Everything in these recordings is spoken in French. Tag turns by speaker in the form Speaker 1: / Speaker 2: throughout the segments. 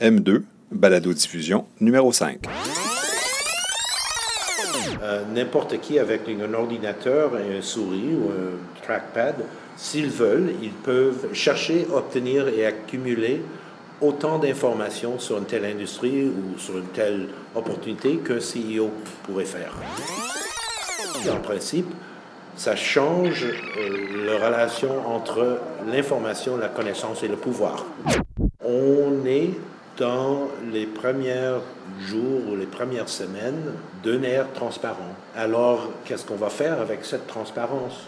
Speaker 1: M2, balado-diffusion numéro 5.
Speaker 2: Euh, N'importe qui avec un ordinateur et un souris ou un trackpad, s'ils veulent, ils peuvent chercher, obtenir et accumuler autant d'informations sur une telle industrie ou sur une telle opportunité qu'un CEO pourrait faire. En principe, ça change euh, la relation entre l'information, la connaissance et le pouvoir. On est dans les premiers jours ou les premières semaines d'un air transparent. Alors, qu'est-ce qu'on va faire avec cette transparence?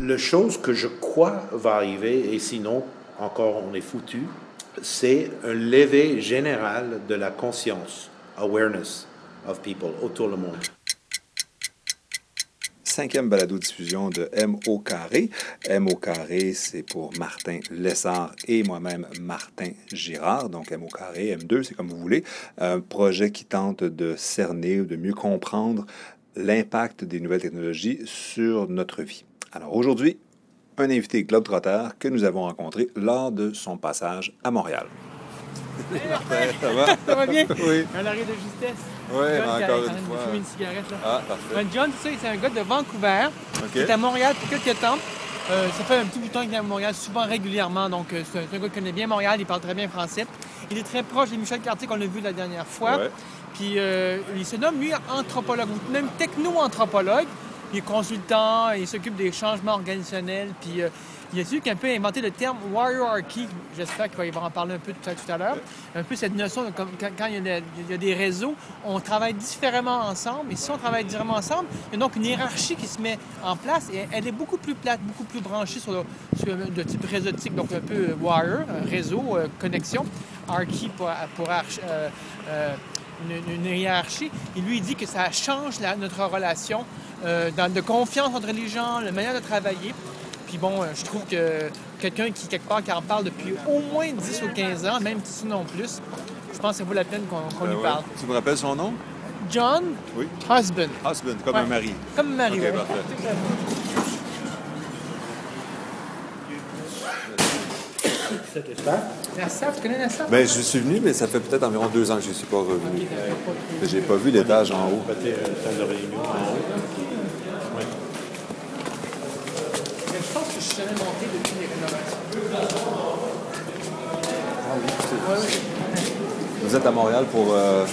Speaker 2: La chose que je crois va arriver, et sinon, encore on est foutu, c'est un lever général de la conscience, awareness of people autour du monde
Speaker 1: cinquième balado-diffusion de M au carré. M au carré, c'est pour Martin Lessard et moi-même Martin Girard. Donc M au carré, M2, c'est comme vous voulez. Un projet qui tente de cerner ou de mieux comprendre l'impact des nouvelles technologies sur notre vie. Alors aujourd'hui, un invité Globetrotter que nous avons rencontré lors de son passage à Montréal.
Speaker 3: Ça va? Ça va bien?
Speaker 1: Oui.
Speaker 3: Un arrêt de justesse.
Speaker 1: Oui,
Speaker 3: John, qui
Speaker 1: encore une fois.
Speaker 3: fumer une cigarette. Là.
Speaker 1: Ah, parfait.
Speaker 3: Ben, John, tu sais, c'est un gars de Vancouver.
Speaker 1: OK.
Speaker 3: Il est à Montréal pour quelques temps. Euh, ça fait un petit bout de temps qu'il est à Montréal, souvent régulièrement. Donc, euh, c'est un, gars qui connaît bien Montréal, il parle très bien français. Il est très proche de Michel Cartier qu'on a vu la dernière fois.
Speaker 1: Ouais.
Speaker 3: Puis, euh, il se nomme, lui, anthropologue, ou même techno-anthropologue. Il est consultant, il s'occupe des changements organisationnels. Puis, euh, il a su qu'il a un peu inventé le terme hierarchy. J'espère qu'il va en parler un peu tout à, l'heure. Un peu cette notion, de comme quand, il, y a des, y réseaux, on travaille différemment ensemble. Et si on travaille différemment ensemble, il y a donc une hiérarchie qui se met en place. Et elle est beaucoup plus plate, beaucoup plus branchée sur le, type réseautique, donc un peu euh, wire, un réseau, euh, connexion. Archy pour, pour euh, euh, une, hiérarchie. Et lui, il dit que ça change notre relation euh, de confiance entre les gens, la manière de travailler. Puis bon, euh, je trouve que quelqu'un qui, quelque part, qui en parle depuis au moins 10 ou 15 ans, même sinon plus, je pense que ça vaut la peine qu'on qu'on
Speaker 1: Ben
Speaker 3: lui
Speaker 1: ouais.
Speaker 3: parle.
Speaker 1: Tu me rappelles son nom?
Speaker 3: John
Speaker 1: Oui.
Speaker 3: Husband.
Speaker 1: Husband, comme
Speaker 3: Ouais.
Speaker 1: un mari.
Speaker 3: Comme Marie.
Speaker 1: OK,
Speaker 3: ouais.
Speaker 1: parfait.
Speaker 2: Cet espace,
Speaker 3: Nassaf, tu connais Nassaf?
Speaker 1: Ben, je suis venu, mais ça fait peut-être environ deux ans que je ne suis pas revenu. J'ai pas vu l'étage en haut.
Speaker 2: peut-être une salle de réunion en haut.
Speaker 3: Mais je rénovations.
Speaker 1: Vous êtes à Montréal pour, euh,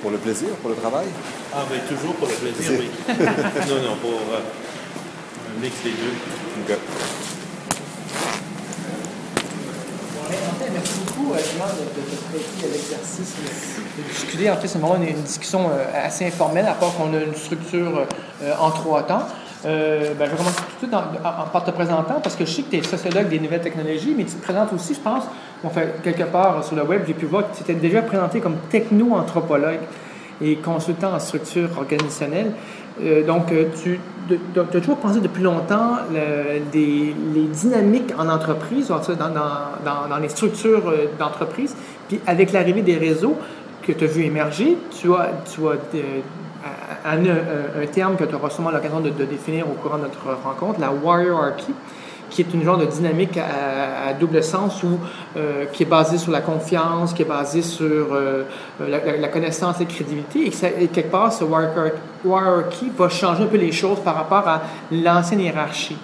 Speaker 1: pour le plaisir, pour le travail?
Speaker 2: Ah, mais toujours pour le plaisir, oui. non, non, pour euh, un mix des deux.
Speaker 3: Merci beaucoup, euh, Jean, de, de te prêter à l'exercice de discuter. En fait, c'est vraiment une, une discussion euh, assez informelle, à part qu'on a une structure euh, en trois temps. Euh, ben, je vais commencer tout de suite en, par te présentant, parce que je sais que tu es sociologue des nouvelles technologies, mais tu te présentes aussi, je pense, on fait quelque part sur le web, j'ai pu voir que tu t'étais déjà présenté comme techno-anthropologue et consultant en structure organisationnelle. Euh, donc, euh, tu as toujours pensé depuis longtemps les dynamiques en entreprise, dans, dans- dans- les structures euh, d'entreprise. Puis, avec l'arrivée des réseaux que tu as vu émerger, tu as, tu as un, un- un terme que tu auras sûrement l'occasion de, de définir au courant de notre rencontre, la hierarchy qui est une genre de dynamique à, à double sens ou euh, qui est basée sur la confiance, qui est basée sur euh, la, la- la connaissance et la crédibilité, et, que ça- et quelque part, ce hierarchy va changer un peu les choses par rapport à l'ancienne hiérarchie.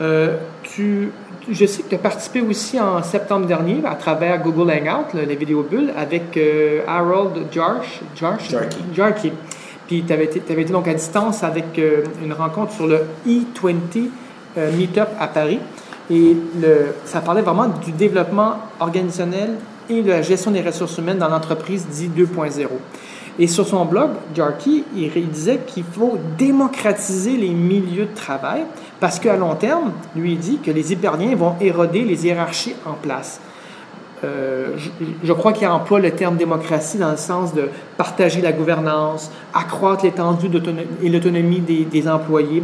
Speaker 3: Euh, tu, je sais que tu as participé aussi en septembre dernier à travers Google Hangout, là, les vidéos bulles, avec euh, Harold Jarch, Jarch,
Speaker 2: Jarkey.
Speaker 3: Jarkey. Puis tu avais, été donc à distance avec euh, une rencontre sur le E20 euh, Meetup à Paris. Et ça parlait vraiment du développement organisationnel et de la gestion des ressources humaines dans l'entreprise dit 2.0. Et sur son blog, Jarkey, il, il disait qu'il faut démocratiser les milieux de travail parce qu'à long terme, lui, il dit que les hyperliens vont éroder les hiérarchies en place. Euh, je, crois qu'il emploie le terme démocratie dans le sens de partager la gouvernance, accroître l'étendue et l'autonomie des, employés,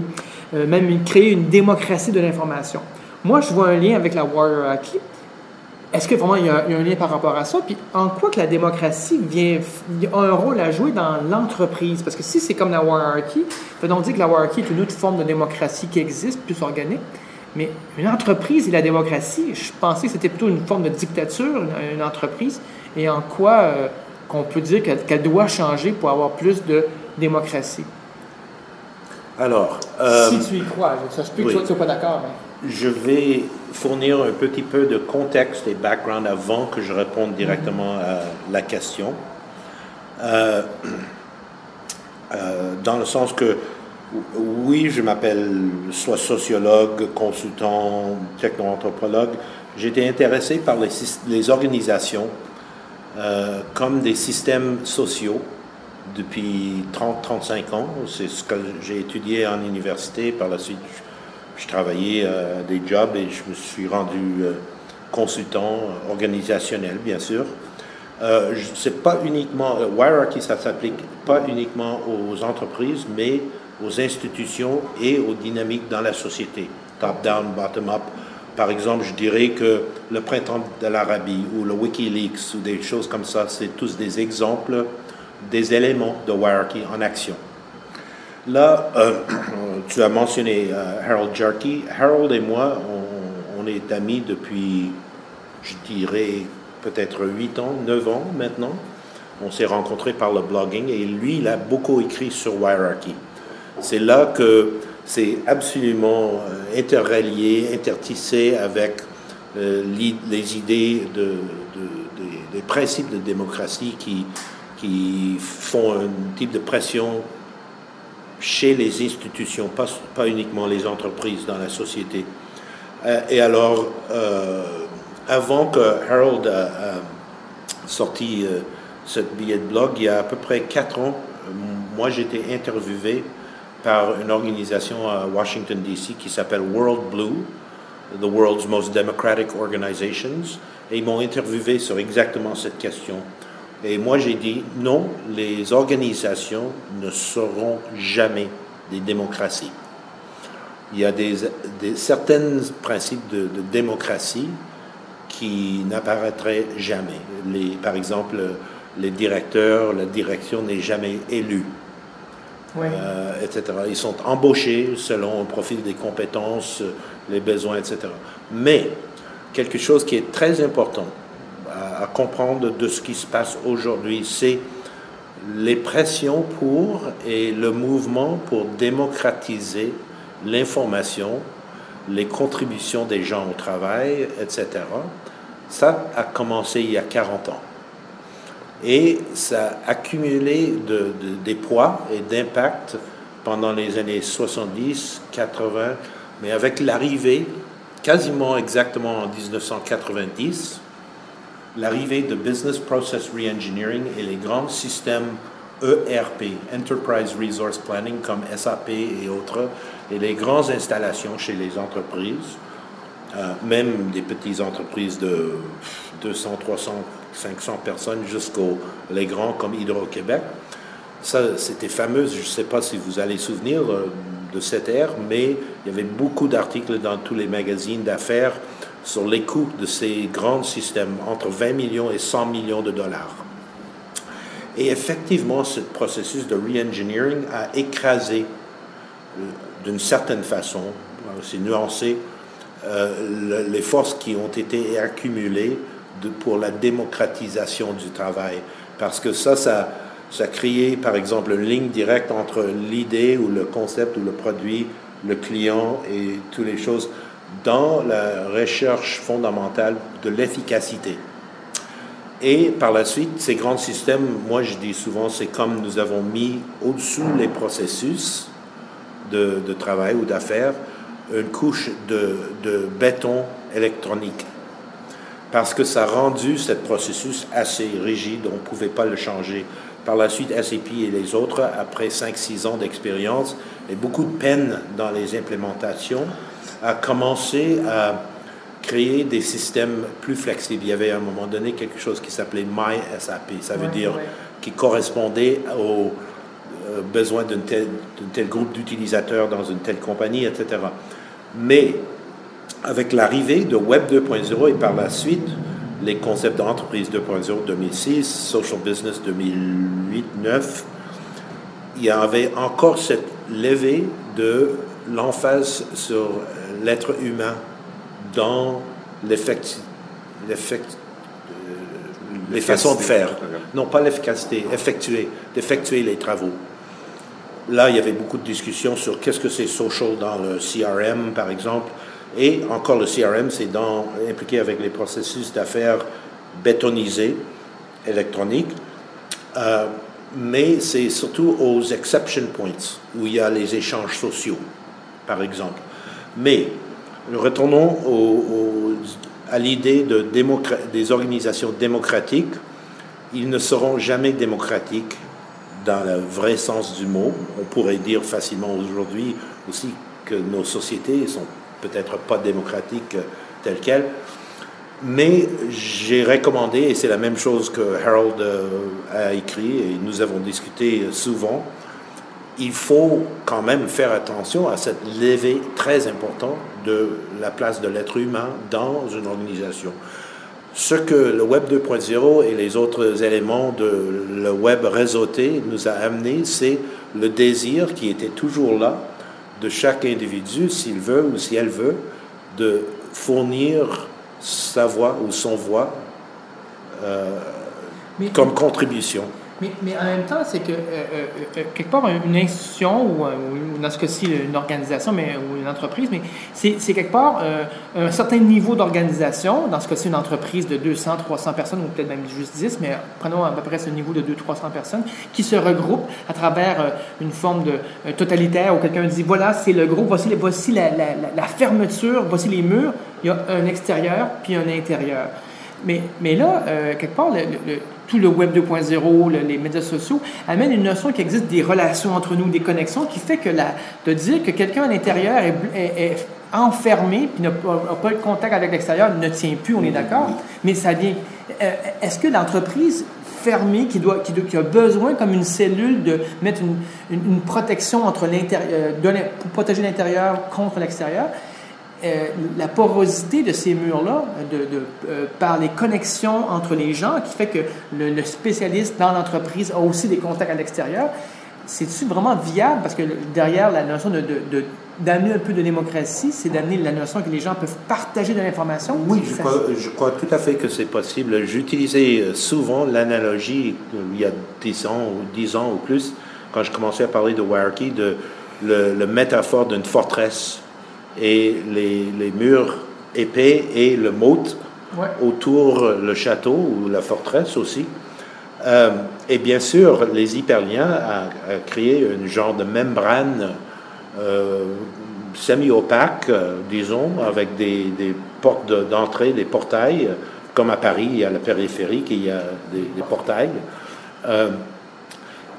Speaker 3: euh, même créer une démocratie de l'information. Moi, je vois un lien avec la hierarchy. Est-ce que vraiment il y, a, il un lien par rapport à ça? Puis en quoi que la démocratie vient, a un rôle à jouer dans l'entreprise? Parce que si c'est comme la hierarchy, donc dire que la hierarchy est une autre forme de démocratie qui existe, plus organique. Mais une entreprise et la démocratie, je pensais que c'était plutôt une forme de dictature, une, entreprise, et en quoi euh, qu'on peut dire qu'elle doit changer pour avoir plus de démocratie.
Speaker 2: Alors.
Speaker 3: Euh, si tu y crois, ça se peut que tu ne sois pas d'accord.
Speaker 2: Je vais fournir un petit peu de contexte et background avant que je réponde directement à la question. Euh, euh, dans le sens que, oui, je m'appelle soit sociologue, consultant, techno-anthropologue. J'étais intéressé par les, organisations comme des systèmes sociaux depuis 30-35 ans. C'est ce que j'ai étudié en université. Par la suite, je, travaillais à des jobs et je me suis rendu euh, consultant organisationnel, bien sûr. Euh, c'est pas uniquement, euh, Hierarchy, ça s'applique pas uniquement aux entreprises, mais aux institutions et aux dynamiques dans la société, top-down, bottom-up. Par exemple, je dirais que le printemps de l'Arabie ou le Wikileaks ou des choses comme ça, c'est tous des exemples des éléments de Hierarchy en action. Là, euh, tu as mentionné euh, Harold Jarkey. Harold et moi, on, est amis depuis, je dirais, peut-être 8 ans, 9 ans maintenant. On s'est rencontrés par le blogging et lui, il a beaucoup écrit sur Hierarchy. C'est là que c'est absolument euh, interrelié, intertissé avec les idées de, des principes de démocratie qui, qui font un type de pression chez les institutions, pas, pas uniquement les entreprises dans la société. Euh, et alors, euh, avant que Harold a, sorti euh, ce billet de blog, il y a à peu près quatre ans, moi j'étais interviewé par une organisation à Washington, D.C. qui s'appelle World Blue, The World's Most Democratic Organizations, et ils m'ont interviewé sur exactement cette question. Et moi, j'ai dit non, les organisations ne seront jamais des démocraties. Il y a des, certains principes de, démocratie qui n'apparaîtraient jamais. Par exemple, les directeurs, la direction n'est jamais élue, euh, etc. Ils sont embauchés selon le profil des compétences, les besoins, etc. Mais quelque chose qui est très important, à, comprendre de ce qui se passe aujourd'hui. C'est les pressions pour et le mouvement pour démocratiser l'information, les contributions des gens au travail, etc. Ça a commencé il y a 40 ans. Et ça a accumulé de, des poids et d'impact pendant les années 70, 80, mais avec l'arrivée, quasiment exactement en 1990, l'arrivée de Business Process Reengineering et les grands systèmes ERP, Enterprise Resource Planning, comme SAP et autres, et les grandes installations chez les entreprises, même des petites entreprises de 200, 300, 500 personnes jusqu'aux les grands comme Hydro-Québec. Ça, c'était fameux, je ne sais pas si vous allez souvenir euh, de cette ère, mais il y avait beaucoup d'articles dans tous les magazines d'affaires sur les coûts de ces grands systèmes, entre 20 millions et 100 millions de dollars. Et effectivement, ce processus de re-engineering a écrasé, euh, d'une certaine façon, c'est nuancé, euh, les forces qui ont été accumulées pour la démocratisation du travail. Parce que ça, ça, ça a créé, par exemple, une ligne directe entre l'idée ou le concept ou le produit, le client et toutes les choses dans la recherche fondamentale de l'efficacité. Et par la suite, ces grands systèmes, moi je dis souvent, c'est comme nous avons mis au-dessous les processus de, travail ou d'affaires une couche de, de, béton électronique. Parce que ça a rendu ce processus assez rigide, on ne pouvait pas le changer. Par la suite, SAP et les autres, après 5-6 ans d'expérience et beaucoup de peine dans les implémentations, a commencé à créer des systèmes plus flexibles. Il y avait à un moment donné quelque chose qui s'appelait MySAP, ça veut dire qui correspondait aux euh, besoins d'un tel, tel, groupe d'utilisateurs dans une telle compagnie, etc. Mais avec l'arrivée de Web 2.0 et par la suite les concepts d'entreprise 2.0 2006, Social Business 2008-9, il y avait encore cette levée de l'emphase sur l'être humain dans l'effect, l'effect, euh, les façons de faire. Non, pas l'efficacité, effectuer, d'effectuer les travaux. Là, il y avait beaucoup de discussions sur qu'est-ce que c'est social dans le CRM, par exemple. Et encore, le CRM, c'est impliqué avec les processus d'affaires bétonisés, électroniques. Euh, mais c'est surtout aux exception points où il y a les échanges sociaux, par exemple. Mais retournons à l'idée de des organisations démocratiques. Ils ne seront jamais démocratiques dans le vrai sens du mot. On pourrait dire facilement aujourd'hui aussi que nos sociétés sont peut-être pas démocratiques telles quelles. Mais j'ai recommandé, et c'est la même chose que Harold euh, a écrit, et nous avons discuté souvent, il faut quand même faire attention à cette levée très importante de la place de l'être humain dans une organisation. Ce que le Web 2.0 et les autres éléments de le Web réseauté nous a amené, c'est le désir qui était toujours là de chaque individu, s'il veut ou si elle veut, de fournir sa voix ou son voix euh, comme contribution.
Speaker 3: Mais, mais, en même temps, c'est que euh, euh, euh, quelque part, une institution ou, dans ce cas-ci une organisation mais, ou une entreprise, mais c'est quelque part un certain niveau d'organisation, dans ce cas-ci une entreprise de 200, 300 personnes ou peut-être même juste 10, mais prenons à peu près ce niveau de 200, 300 personnes, qui se regroupent à travers une forme de totalitaire où quelqu'un dit voilà, c'est le groupe, voici, voici la, fermeture, voici les murs, il y a un extérieur puis un intérieur. Mais, mais là, quelque part, le, tout le Web 2.0, les médias sociaux, amène une notion qui existe des relations entre nous, des connexions, qui fait que la, de dire que quelqu'un à l'intérieur est, enfermé puis n'a pas de contact avec l'extérieur ne tient plus, on est d'accord, mais ça vient. Euh, est-ce que l'entreprise fermée qui, doit, a besoin, comme une cellule, de mettre une, protection entre l'intérieur, pour protéger l'intérieur contre l'extérieur, euh, la porosité de ces murs-là, de, euh, par les connexions entre les gens, qui fait que le, spécialiste dans l'entreprise a aussi des contacts à l'extérieur, c'est-tu vraiment viable? Parce que derrière la notion de, d'amener un peu de démocratie, c'est d'amener la notion que les gens peuvent partager de l'information?
Speaker 2: Oui, je crois, je crois, tout à fait que c'est possible. J'utilisais euh, souvent l'analogie, il y a 10 ans ou 10 ans ou plus, quand je commençais à parler de Hierarchy, de le métaphore d'une forteresse et les, les, murs épais et le moat autour le château ou la forteresse aussi. Euh, et bien sûr, les Hyperliens ont créé un genre de membrane euh, semi-opaque, euh, disons, avec des, des portes d'entrée, des portails, comme à Paris, il y a la périphérie, il y a des, des portails.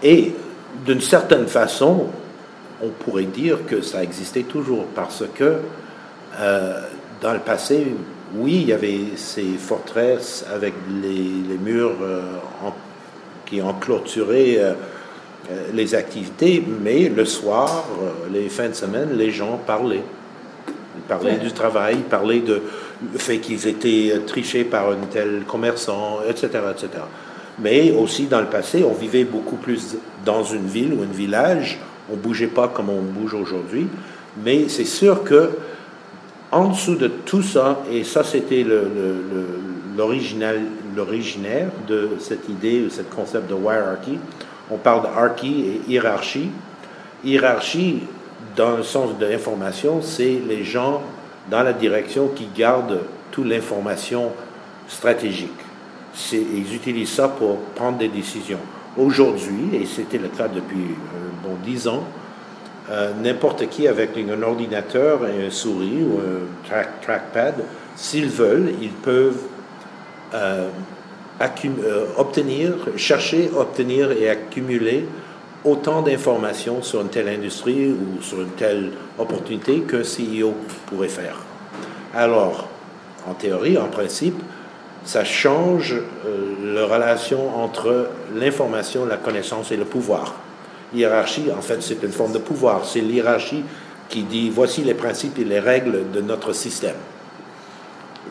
Speaker 2: et d'une certaine façon, on pourrait dire que ça existait toujours parce que euh, dans le passé, oui, il y avait ces forteresses avec les, murs euh, qui clôturé euh, les activités, mais le soir, les fins de semaine, les gens parlaient. Ils parlaient du travail, ils parlaient de fait qu'ils étaient trichés par un tel commerçant, etc., etc. Mais aussi dans le passé, on vivait beaucoup plus dans une ville ou un village on bougeait pas comme on bouge aujourd'hui, mais c'est sûr que en dessous de tout ça, et ça c'était l'originaire de cette idée, ce concept de hierarchy, on parle d'archy et hiérarchie. Hiérarchie, dans le sens de l'information, c'est les gens dans la direction qui gardent toute l'information stratégique. Ils utilisent ça pour prendre des décisions. Aujourd'hui, et c'était le cas depuis euh, bon, 10 ans, euh, n'importe qui avec un ordinateur et un souris ou un trackpad, s'ils veulent, ils peuvent euh, obtenir, chercher, obtenir et accumuler autant d'informations sur une telle industrie ou sur une telle opportunité qu'un CEO pourrait faire. Alors, en théorie, en principe, ça change euh, la relation entre l'information, la connaissance et le pouvoir. Hiérarchie, en fait, c'est une forme de pouvoir. C'est l'hierarchie qui dit voici les principes et les règles de notre système.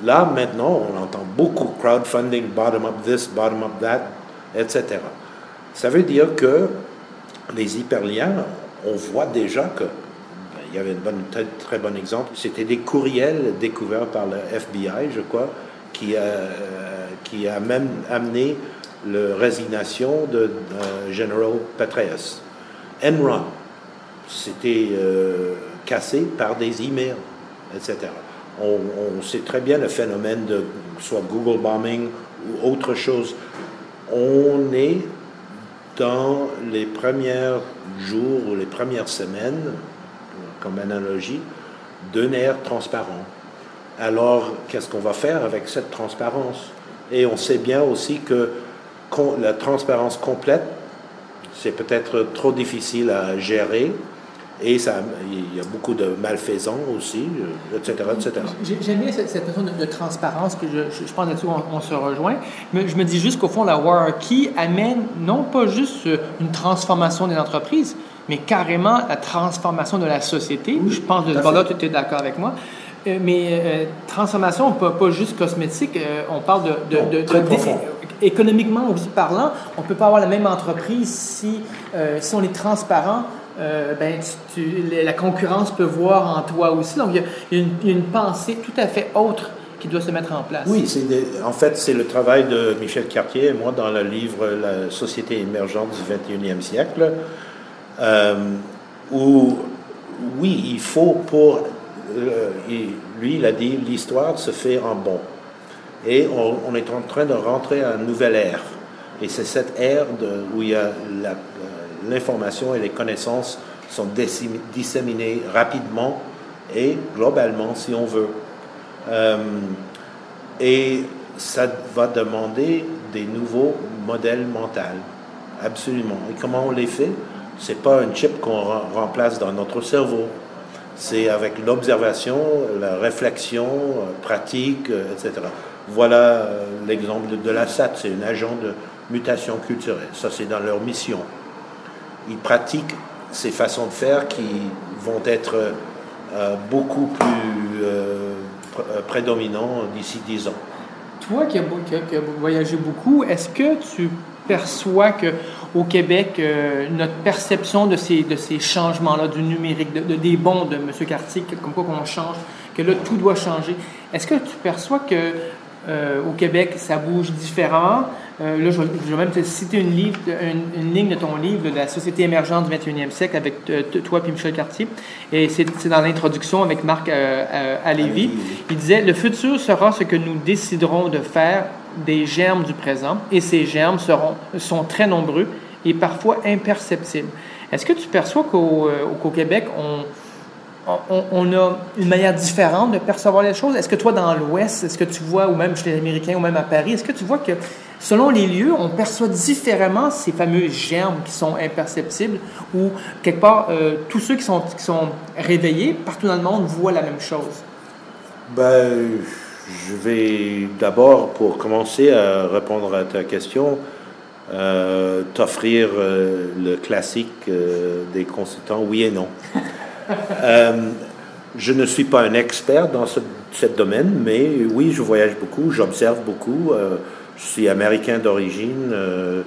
Speaker 2: Là, maintenant, on entend beaucoup crowdfunding, bottom-up this, bottom-up that, etc. Ça veut dire que les hyperliens, on voit déjà que ben, il y avait un très, très, bon exemple. C'était des courriels découverts par le FBI, je crois, qui a, qui a même amené la résignation de, General Petraeus. Enron, c'était cassé par des emails, etc. On, on, sait très bien le phénomène de soit Google bombing ou autre chose. On est dans les premiers jours ou les premières semaines, comme analogie, d'un air transparent. Alors, qu'est-ce qu'on va faire avec cette transparence? Et on sait bien aussi que la transparence complète, c'est peut-être trop difficile à gérer et ça, il y a beaucoup de malfaisants aussi, etc. Euh, etc.
Speaker 3: J'aime bien cette, notion de, transparence, que je, je, pense là-dessus on, se rejoint. Mais je me dis juste qu'au fond, la Wararchy amène non pas juste une transformation des entreprises, mais carrément la transformation de la société. je pense de ce là tu es d'accord avec moi. Euh, mais euh, transformation, pas, pas juste cosmétique, on parle de, de, de, économiquement aussi parlant, on ne peut pas avoir la même entreprise si, si on est transparent euh, ben, la concurrence peut voir en toi aussi. Donc, il y, a, une, pensée tout à fait autre qui doit se mettre en place.
Speaker 2: Oui, en fait, c'est le travail de Michel Cartier et moi dans le livre La société émergente du 21e siècle, euh, où, oui, il faut pour... Euh, lui, il a dit, l'histoire se fait en bon. Et on, est en train de rentrer à une nouvelle ère. Et c'est cette ère où il y a la l'information et les connaissances sont disséminées rapidement et globalement, si on veut. Euh, et ça va demander des nouveaux modèles mentaux, absolument. Et comment on les fait? C'est pas un chip qu'on remplace dans notre cerveau. C'est avec l'observation, la réflexion euh, pratique, euh, etc. Voilà l'exemple de, de la SAT, c'est un agent de mutation culturelle. Ça, c'est dans leur mission ils pratiquent ces façons de faire qui vont être euh, beaucoup plus euh, euh, prédominants d'ici 10 ans.
Speaker 3: Toi qui as, voyagé beaucoup, est-ce que tu perçois que au Québec, notre perception de ces, de ces changements-là, du numérique, de, des bons de M. Cartier, comme quoi qu'on change, que là, tout doit changer, est-ce que tu perçois que au Québec, ça bouge différemment? Euh, là, je vais, même te citer une, livre, une, ligne de ton livre, de la société émergente du 21e siècle, avec euh, toi et Michel Cartier. Et c'est dans l'introduction avec Marc euh, Lévis. Il disait Le futur sera ce que nous déciderons de faire des germes du présent, et ces germes seront, sont très nombreux et parfois imperceptibles. Est-ce que tu perçois qu'au Québec, on on, a une manière différente de percevoir les choses. Est-ce que toi, dans l'Ouest, est-ce que tu vois, ou même chez les Américains, ou même à Paris, est-ce que tu vois que selon les lieux, on perçoit différemment ces fameux germes qui sont imperceptibles, ou quelque part, euh, tous ceux qui sont, qui sont réveillés partout dans le monde voient la même chose?
Speaker 2: Ben, je vais d'abord, pour commencer à répondre à ta question, euh, t'offrir euh, le classique des consultants oui et non. Euh, je ne suis pas un expert dans ce, domaine, mais oui, je voyage beaucoup, j'observe beaucoup. Euh, je suis américain d'origine, euh,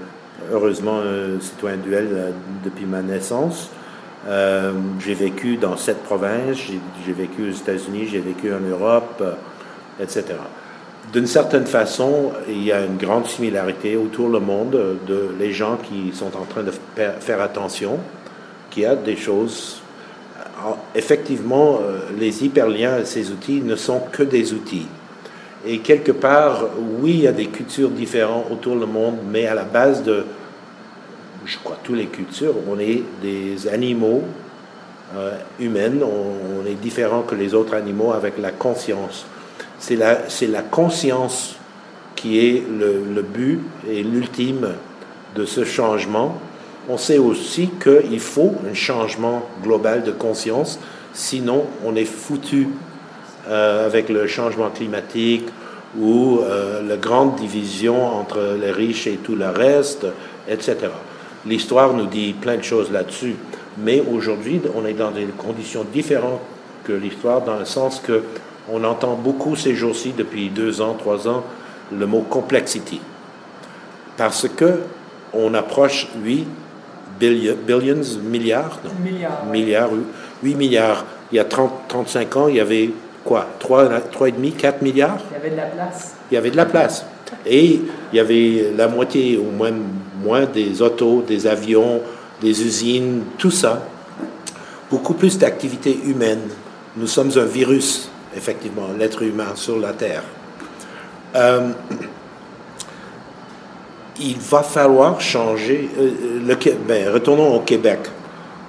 Speaker 2: heureusement citoyen duel depuis ma naissance. j'ai vécu dans sept provinces, j'ai vécu aux États-Unis, j'ai vécu en Europe, etc. D'une certaine façon, il y a une grande similarité autour du monde de les gens qui sont en train de faire attention, qu'il y a des choses effectivement, euh, les hyperliens, ces outils, ne sont que des outils. Et quelque part, oui, il y a des cultures différentes autour du monde, mais à la base de, je crois, toutes les cultures, on est des animaux euh, humains, on, est différent que les autres animaux avec la conscience. C'est la, la conscience qui est le but et l'ultime de ce changement on sait aussi qu'il faut un changement global de conscience, sinon on est foutu euh, avec le changement climatique ou euh, la grande division entre les riches et tout le reste, etc. L'histoire nous dit plein de choses là-dessus, mais aujourd'hui on est dans des conditions différentes que l'histoire dans le sens que on entend beaucoup ces jours-ci depuis deux ans, trois ans le mot complexity, parce que on approche, oui, billions, milliards,
Speaker 3: milliards,
Speaker 2: milliards 8 milliards il y a 30, 35 ans, il y avait quoi? 3,5, 4 milliards?
Speaker 3: Il y avait de la place.
Speaker 2: Il y avait de la place. Et il y avait la moitié ou moins, moins des autos, des avions, des usines, tout ça. Beaucoup plus d'activités humaines. Nous sommes un virus, effectivement, l'être humain sur la Terre. Euh, il va falloir changer. Euh, le, ben, retournons au Québec.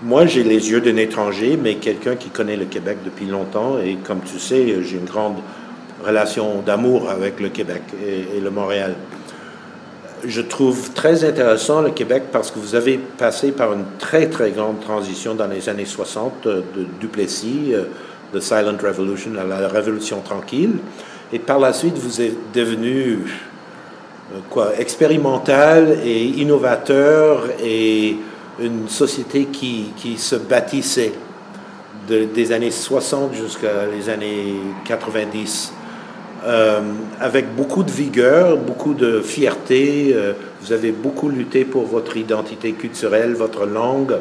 Speaker 2: Moi, j'ai les yeux d'un étranger, mais quelqu'un qui connaît le Québec depuis longtemps. Et comme tu sais, j'ai une grande relation d'amour avec le Québec et, le Montréal. Je trouve très intéressant le Québec parce que vous avez passé par une très, très grande transition dans les années 60 de Duplessis, euh, de Silent Revolution à la Révolution tranquille. Et par la suite, vous êtes devenu euh, quoi, expérimental et innovateur et une société qui, qui se bâtissait des années 60 jusqu'à les années 90. Euh, avec beaucoup de vigueur, beaucoup de fierté. Euh, vous avez beaucoup lutté pour votre identité culturelle, votre langue.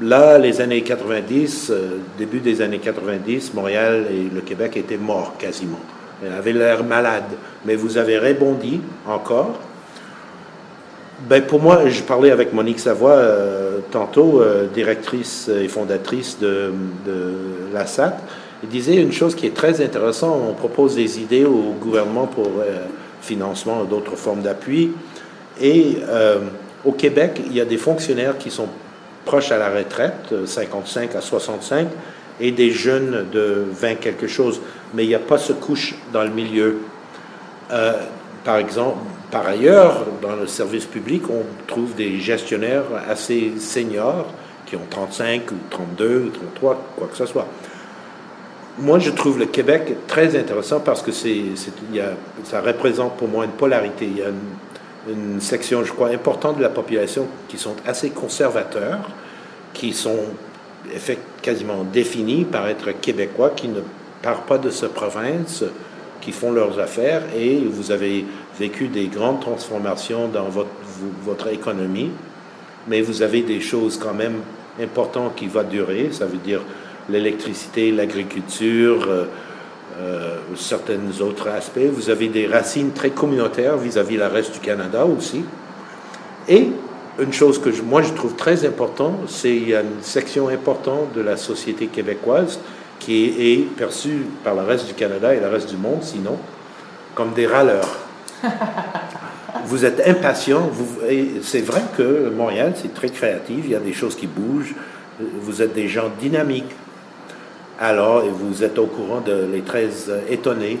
Speaker 2: Là, les années 90, début des années 90, Montréal et le Québec étaient morts quasiment. Elle avait l'air malade. Mais vous avez rebondi encore. Ben pour moi, je parlais avec Monique Savoie euh, tantôt, euh, directrice et fondatrice de, de la SAT. Il disait une chose qui est très intéressante. On propose des idées au gouvernement pour euh, financement d'autres formes d'appui. Et au Québec, il y a des fonctionnaires qui sont proches à la retraite, 55 à 65, et des jeunes de 20 quelque chose mais il n'y a pas ce couche dans le milieu. Euh, par exemple, par ailleurs, dans le service public, on trouve des gestionnaires assez seniors qui ont 35 ou 32 ou 33, quoi que ce soit. Moi, je trouve le Québec très intéressant parce que c'est, ça représente pour moi une polarité. Il y a une, section, je crois, importante de la population qui sont assez conservateurs, qui sont quasiment définis par être québécois, qui ne pas de ce province qui font leurs affaires et vous avez vécu des grandes transformations dans votre, économie, mais vous avez des choses quand même importantes qui vont durer, ça veut dire l'électricité, l'agriculture, euh, euh, certains autres aspects. Vous avez des racines très communautaires vis-à-vis le reste du Canada aussi. Et une chose que moi je trouve très importante, c'est qu'il y a une section importante de la société québécoise qui est perçu par le reste du Canada et le reste du monde, sinon, comme des râleurs. vous êtes impatient. C'est vrai que Montréal, c'est très créatif, il y a des choses qui bougent. Vous êtes des gens dynamiques. Alors, vous êtes au courant de les 13 étonnés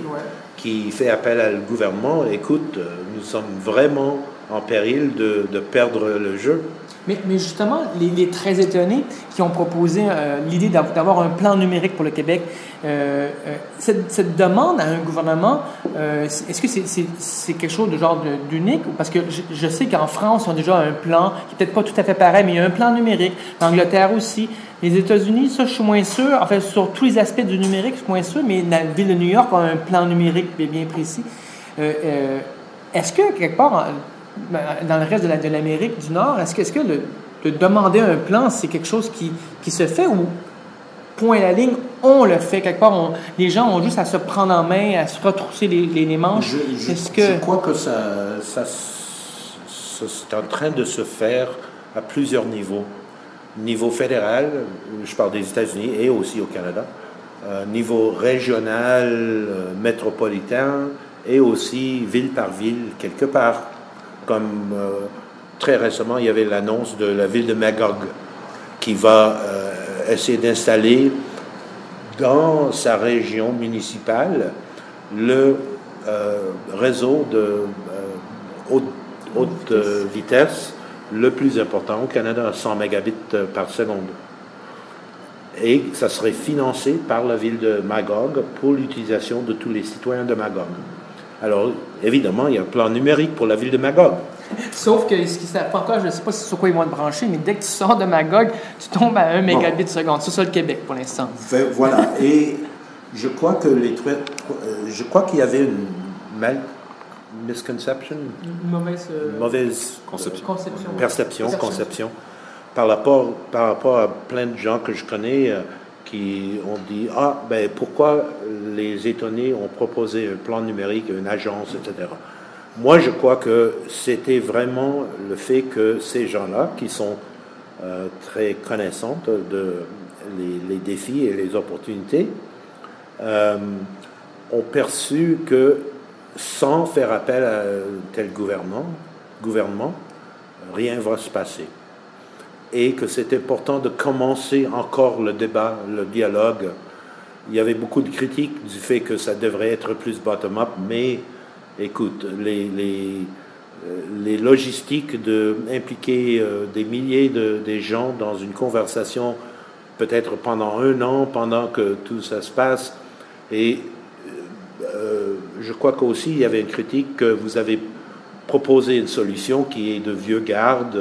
Speaker 2: qui fait appel à le gouvernement. Écoute, nous sommes vraiment en péril de, de perdre le jeu.
Speaker 3: Mais, justement, les, les, très étonnés qui ont proposé euh, l'idée d'avoir un plan numérique pour le Québec, euh, euh, cette, demande à un gouvernement, est-ce que c'est quelque chose de genre d'unique? Parce que je, sais qu'en France, ils ont déjà un plan qui peut-être pas tout à fait pareil, mais il y a un plan numérique. L'Angleterre aussi. Les États-Unis, ça, je suis moins sûr. En fait, sur tous les aspects du numérique, je suis moins sûr, mais la ville de New York a un plan numérique bien précis. est-ce que, quelque part, dans le reste de l'Amérique du Nord, est-ce que, est que le, de demander un plan, c'est quelque chose qui, qui, se fait ou, point à la ligne, on le fait? Quelque part? les gens ont juste à se prendre en main, à se retrousser les, les, manches.
Speaker 2: Je, je, que... je, crois que ça, ça, c'est en train de se faire à plusieurs niveaux. Niveau fédéral, je parle des États-Unis et aussi au Canada. Euh, niveau régional, euh, métropolitain et aussi ville par ville, quelque part comme euh, très récemment, il y avait l'annonce de la ville de Magog qui va euh, essayer d'installer dans sa région municipale le euh, réseau de haute, vitesse le plus important au Canada, 100 mégabits par seconde. Et ça serait financé par la ville de Magog pour l'utilisation de tous les citoyens de Magog. Alors, évidemment, il y a un plan numérique pour la ville de Magog.
Speaker 3: Sauf que ce qui savent pas encore, je ne sais pas sur quoi ils vont te brancher, mais dès que tu sors de Magog, tu tombes à 1 mégabit seconde. C'est ça le Québec pour l'instant.
Speaker 2: Voilà. Et je crois que les euh, je crois qu'il y avait une mal misconception,
Speaker 3: une mauvaise,
Speaker 2: euh, mauvaise
Speaker 3: conception,
Speaker 2: perception, conception, par rapport, par rapport à plein de gens que je connais. Euh, qui ont dit Ah, ben pourquoi les étonnés ont proposé un plan numérique, une agence, etc. Moi, je crois que c'était vraiment le fait que ces gens-là, qui sont euh, très connaissants de les, défis et les opportunités, euh, ont perçu que sans faire appel à tel gouvernement, gouvernement rien ne va se passer. Et que c'est important de commencer encore le débat, le dialogue. Il y avait beaucoup de critiques du fait que ça devrait être plus bottom-up, mais écoute, les, les, euh, les logistiques d'impliquer euh, des milliers de des gens dans une conversation, peut-être pendant un an, pendant que tout ça se passe, et euh, je crois qu'aussi il y avait une critique que vous avez proposé une solution qui est de vieux garde,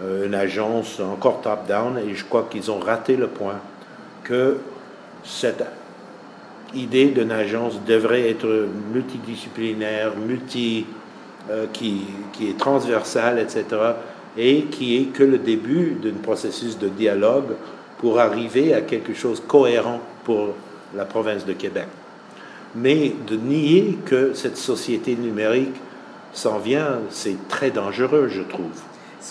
Speaker 2: euh, une agence encore top-down, et je crois qu'ils ont raté le point que cette idée d'une agence devrait être multidisciplinaire, multi, euh, qui, qui, est transversale, etc., et qui est que le début d'un processus de dialogue pour arriver à quelque chose de cohérent pour la province de Québec. Mais de nier que cette société numérique s'en vient, c'est très dangereux, je trouve.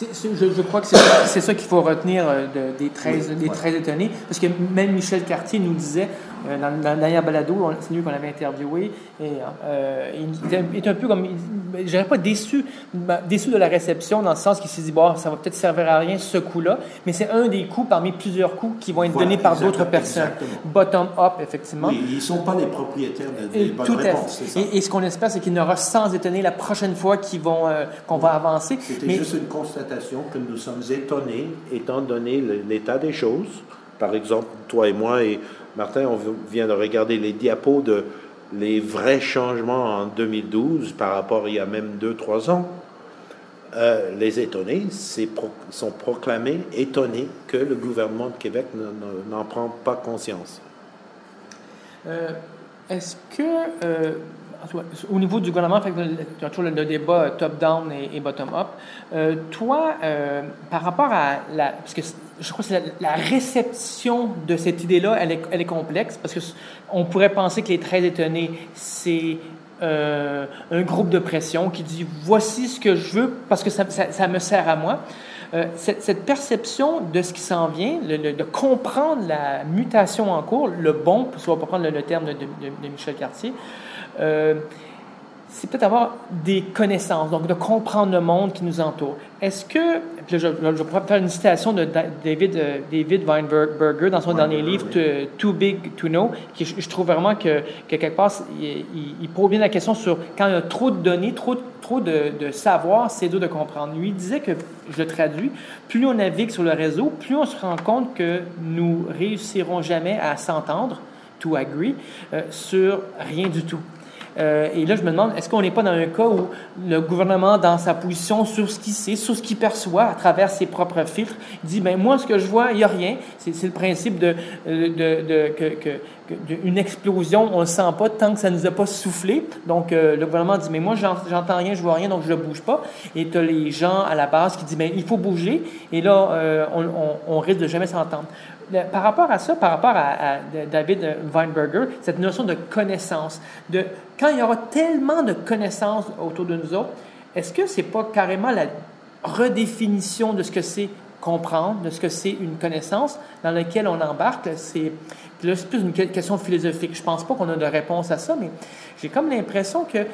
Speaker 3: Je, crois que c'est ça qu'il faut retenir euh, des 13, des 13 étonnés, parce que même Michel Cartier nous disait, euh, dans, dans, la dernière balado, c'est lui qu'on avait interviewé, et euh, il est un peu comme, je dirais pas déçu, déçu de la réception, dans le sens qu'il s'est dit, bon, ça va peut-être servir à rien ce coup-là, mais c'est un des coups parmi plusieurs coups qui vont être donnés par d'autres personnes. Bottom-up, effectivement.
Speaker 2: Oui, ils ne sont pas les propriétaires des bonnes réponses,
Speaker 3: Et, ce qu'on espère, c'est qu'il y aura sans étonner la prochaine fois qu'ils vont, euh, qu'on va avancer.
Speaker 2: C'était juste une constatation que nous sommes étonnés, étant donné l'état des choses. Par exemple, toi et moi et Martin, on vient de regarder les diapos de les vrais changements en 2012 par rapport à il y a même 2-3 ans. Euh, les étonnés sont proclamés étonnés que le gouvernement de Québec n'en prend pas conscience.
Speaker 3: Euh, est-ce que euh, au niveau du gouvernement, tu as toujours le, débat top-down et, bottom-up. Toi, par rapport à la. Parce je crois que la, réception de cette idée-là, elle est, complexe, parce qu'on pourrait penser que les très étonnés, c'est. Euh, un groupe de pression qui dit voici ce que je veux parce que ça, me sert à moi. cette, cette, perception de ce qui s'en vient, de comprendre la mutation en cours, le bon, si on va prendre le, terme de Michel Cartier, euh, c'est peut-être avoir des connaissances, donc de comprendre le monde qui nous entoure. Est-ce que, je, je, je pourrais faire une citation de David, euh, David Weinberger dans son dernier livre, Too Big to Know, qui je, trouve vraiment que, quelque part, il, il, pose bien la question sur quand il y a trop de données, trop, trop de, de savoir, c'est dur de comprendre. Lui, il disait que, je le traduis, plus on navigue sur le réseau, plus on se rend compte que nous réussirons jamais à s'entendre, to agree, euh, sur rien du tout. Euh, et là, je me demande, est-ce qu'on n'est pas dans un cas où le gouvernement, dans sa position sur ce qu'il sait, sur ce qu'il perçoit à travers ses propres filtres, dit, ben moi, ce que je vois, il n'y a rien. C'est le principe de, de, de que, une explosion, on ne le sent pas tant que ça ne nous a pas soufflé. Donc, euh, le gouvernement dit, mais moi, j'entends rien, je vois rien, donc je ne bouge pas. Et tu as les gens à la base qui disent, mais il faut bouger. Et là, euh, on, risque de jamais s'entendre. Par rapport à ça, par rapport à, David Weinberger, cette notion de connaissance, de quand il y aura tellement de connaissances autour de nous autres, est-ce que c'est pas carrément la redéfinition de ce que c'est comprendre, de ce que c'est une connaissance dans laquelle on embarque? C'est plus une question philosophique. Je pense pas qu'on a de réponse à ça, mais j'ai comme l'impression que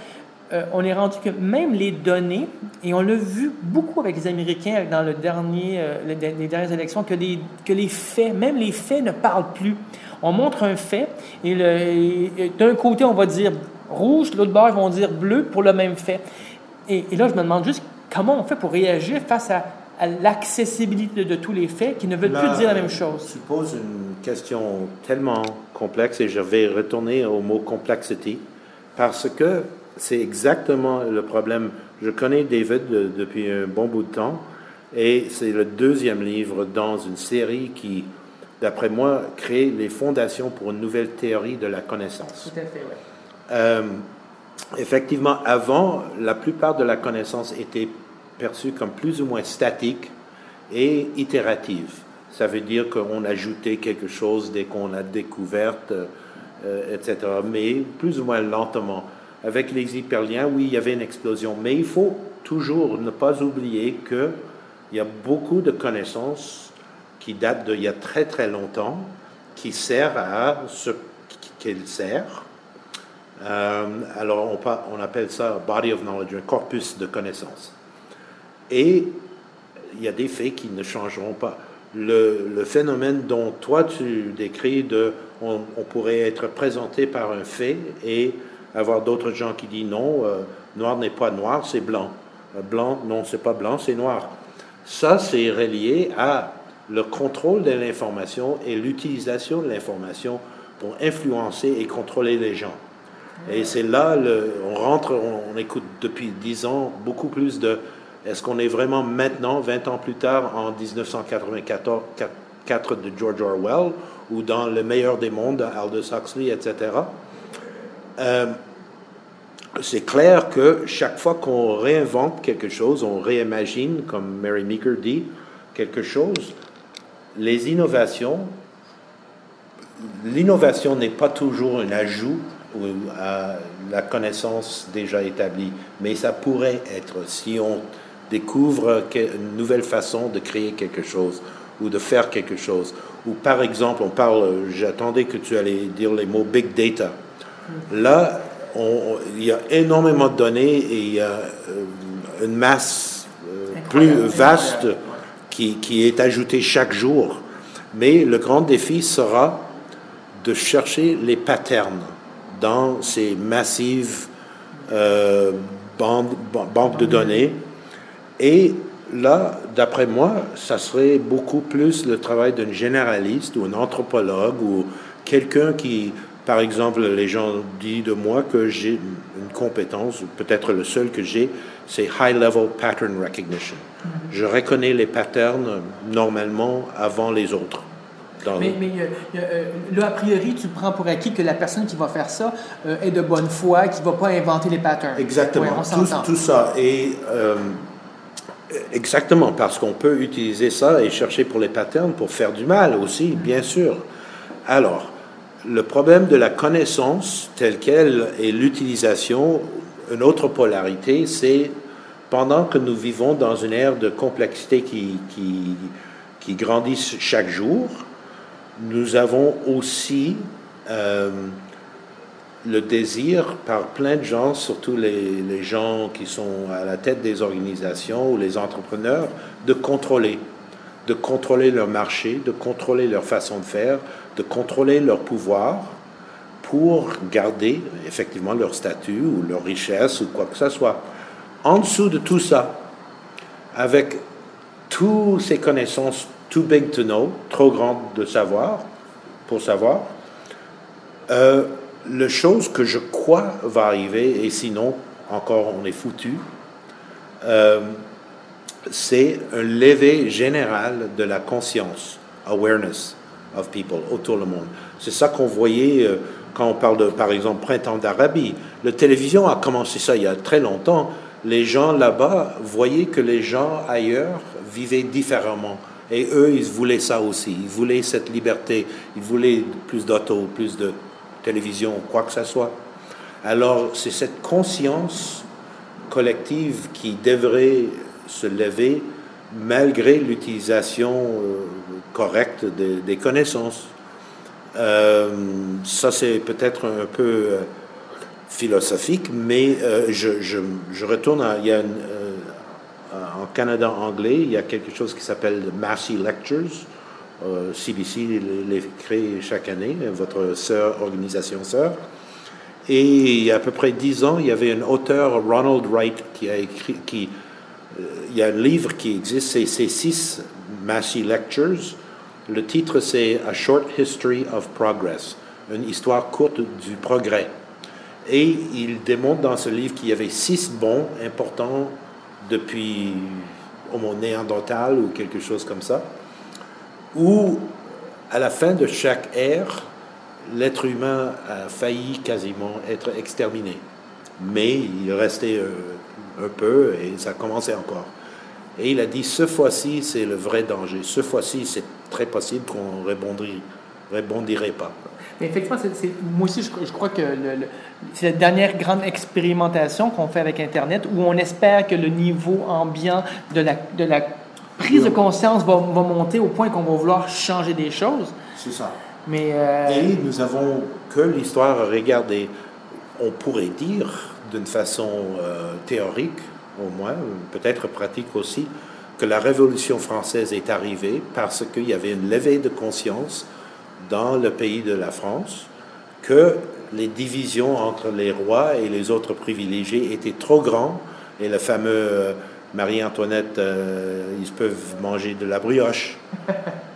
Speaker 3: euh, on est rendu que même les données, et on l'a vu beaucoup avec les Américains dans le dernier, euh, les, dernières élections, que les, que les faits, même les faits ne parlent plus. On montre un fait, et, d'un côté, on va dire rouge, l'autre bord, ils vont dire bleu pour le même fait. Et, là, je me demande juste comment on fait pour réagir face à, l'accessibilité de, tous les faits qui ne veulent plus dire la même chose.
Speaker 2: Tu poses une question tellement complexe, et je vais retourner au mot complexité, parce que c'est exactement le problème. Je connais David depuis un bon bout de temps et c'est le deuxième livre dans une série qui, d'après moi, crée les fondations pour une nouvelle théorie de la connaissance.
Speaker 3: Tout à fait, oui.
Speaker 2: Euh, effectivement, avant, la plupart de la connaissance était perçue comme plus ou moins statique et itérative. ça veut dire qu'on ajoutait quelque chose dès qu'on a découvert, euh, etc. Mais plus ou moins lentement. Avec les hyperliens, oui, il y avait une explosion. Mais il faut toujours ne pas oublier qu'il y a beaucoup de connaissances qui datent d'il y a très très longtemps, qui servent à ce qu'elles servent. Euh, alors on, appelle ça body of knowledge, un corpus de connaissances. Et il y a des faits qui ne changeront pas. Le, phénomène dont toi tu décris de on, pourrait être présenté par un fait et avoir d'autres gens qui disent non, euh, noir n'est pas noir, c'est blanc. Euh, blanc, non, c'est pas blanc, c'est noir. Ça, c'est relié à le contrôle de l'information et l'utilisation de l'information pour influencer et contrôler les gens. Et c'est là, on rentre, on, écoute depuis dix ans beaucoup plus de est-ce qu'on est vraiment maintenant, 20 ans plus tard, en 1984 de George Orwell, ou dans Le meilleur des mondes, Aldous Huxley, etc. Euh, c'est clair que chaque fois qu'on réinvente quelque chose, on réimagine, comme Mary Meeker dit, quelque chose, les innovations, l'innovation n'est pas toujours un ajout à la connaissance déjà établie, mais ça pourrait être si on découvre une nouvelle façon de créer quelque chose ou de faire quelque chose. Ou par exemple, on parle, j'attendais que tu allais dire les mots big data. Là, il y a énormément de données et il y a euh, une masse euh, plus vaste qui, qui, est ajoutée chaque jour. Mais le grand défi sera de chercher les patterns dans ces massives euh, banques de données. Et là, d'après moi, ça serait beaucoup plus le travail d'un généraliste ou un anthropologue ou quelqu'un qui, par exemple, les gens disent de moi que j'ai une compétence, peut-être le seul que j'ai, c'est High Level Pattern Recognition. Mm-hmm. Je reconnais les patterns normalement avant les autres.
Speaker 3: Mais, mais euh, euh, là, a priori, tu prends pour acquis que la personne qui va faire ça euh, est de bonne foi, qui ne va pas inventer les patterns.
Speaker 2: Exactement. tout, tout, ça. Et exactement, parce qu'on peut utiliser ça et chercher pour les patterns pour faire du mal aussi, bien sûr. Alors, le problème de la connaissance telle qu'elle et l'utilisation, une autre polarité, c'est pendant que nous vivons dans une ère de complexité qui, qui, qui grandit chaque jour, nous avons aussi euh, le désir par plein de gens, surtout les, les, gens qui sont à la tête des organisations ou les entrepreneurs, de contrôler, de contrôler leur marché, de contrôler leur façon de faire, de contrôler leur pouvoir pour garder effectivement leur statut ou leur richesse ou quoi que ce soit. En dessous de tout ça, avec toutes ces connaissances too big to know, trop grande de savoir, pour savoir. Euh, la chose que je crois va arriver, et sinon, encore on est foutu, euh, c'est un lever général de la conscience, awareness of people, autour du monde. C'est ça qu'on voyait euh, quand on parle de, par exemple, Printemps d'Arabie. La télévision a commencé ça il y a très longtemps. Les gens là-bas voyaient que les gens ailleurs vivaient différemment. Et eux, ils voulaient ça aussi. Ils voulaient cette liberté. Ils voulaient plus d'auto, plus de télévision, quoi que ce soit. Alors, c'est cette conscience collective qui devrait se lever malgré l'utilisation euh, correcte des connaissances. Euh, ça, c'est peut-être un peu euh, philosophique, mais je, retourne à... Il Canada anglais, il y a quelque chose qui s'appelle Massey Lectures. CBC euh, les crée chaque année, votre sœur, organisation sœur. Et il y a à peu près dix ans, il y avait un auteur, Ronald Wright, qui a écrit, qui, euh, il y a un livre qui existe, c'est ces six Massey Lectures. Le titre, c'est A Short History of Progress, une histoire courte du progrès. Et il démontre dans ce livre qu'il y avait six bons importants depuis Homo néandertal ou quelque chose comme ça, où à la fin de chaque ère, l'être humain a failli quasiment être exterminé. Mais il restait euh, un peu et ça commençait encore. Et il a dit, ce fois-ci, c'est le vrai danger. Ce fois-ci, c'est très possible qu'on ne rébondirait pas.
Speaker 3: Mais effectivement, moi aussi, je, crois que c'est la dernière grande expérimentation qu'on fait avec Internet où on espère que le niveau ambiant de la, de la prise de conscience va, va monter au point qu'on va vouloir changer des choses.
Speaker 2: C'est ça.
Speaker 3: Mais, euh,
Speaker 2: Et nous avons que l'histoire à regarder. On pourrait dire, d'une façon euh, théorique au moins, peut-être pratique aussi, que la Révolution française est arrivée parce qu'il y avait une levée de conscience dans le pays de la France que les divisions entre les rois et les autres privilégiés étaient trop grandes et le fameux euh, Marie-Antoinette, euh, ils peuvent manger de la brioche.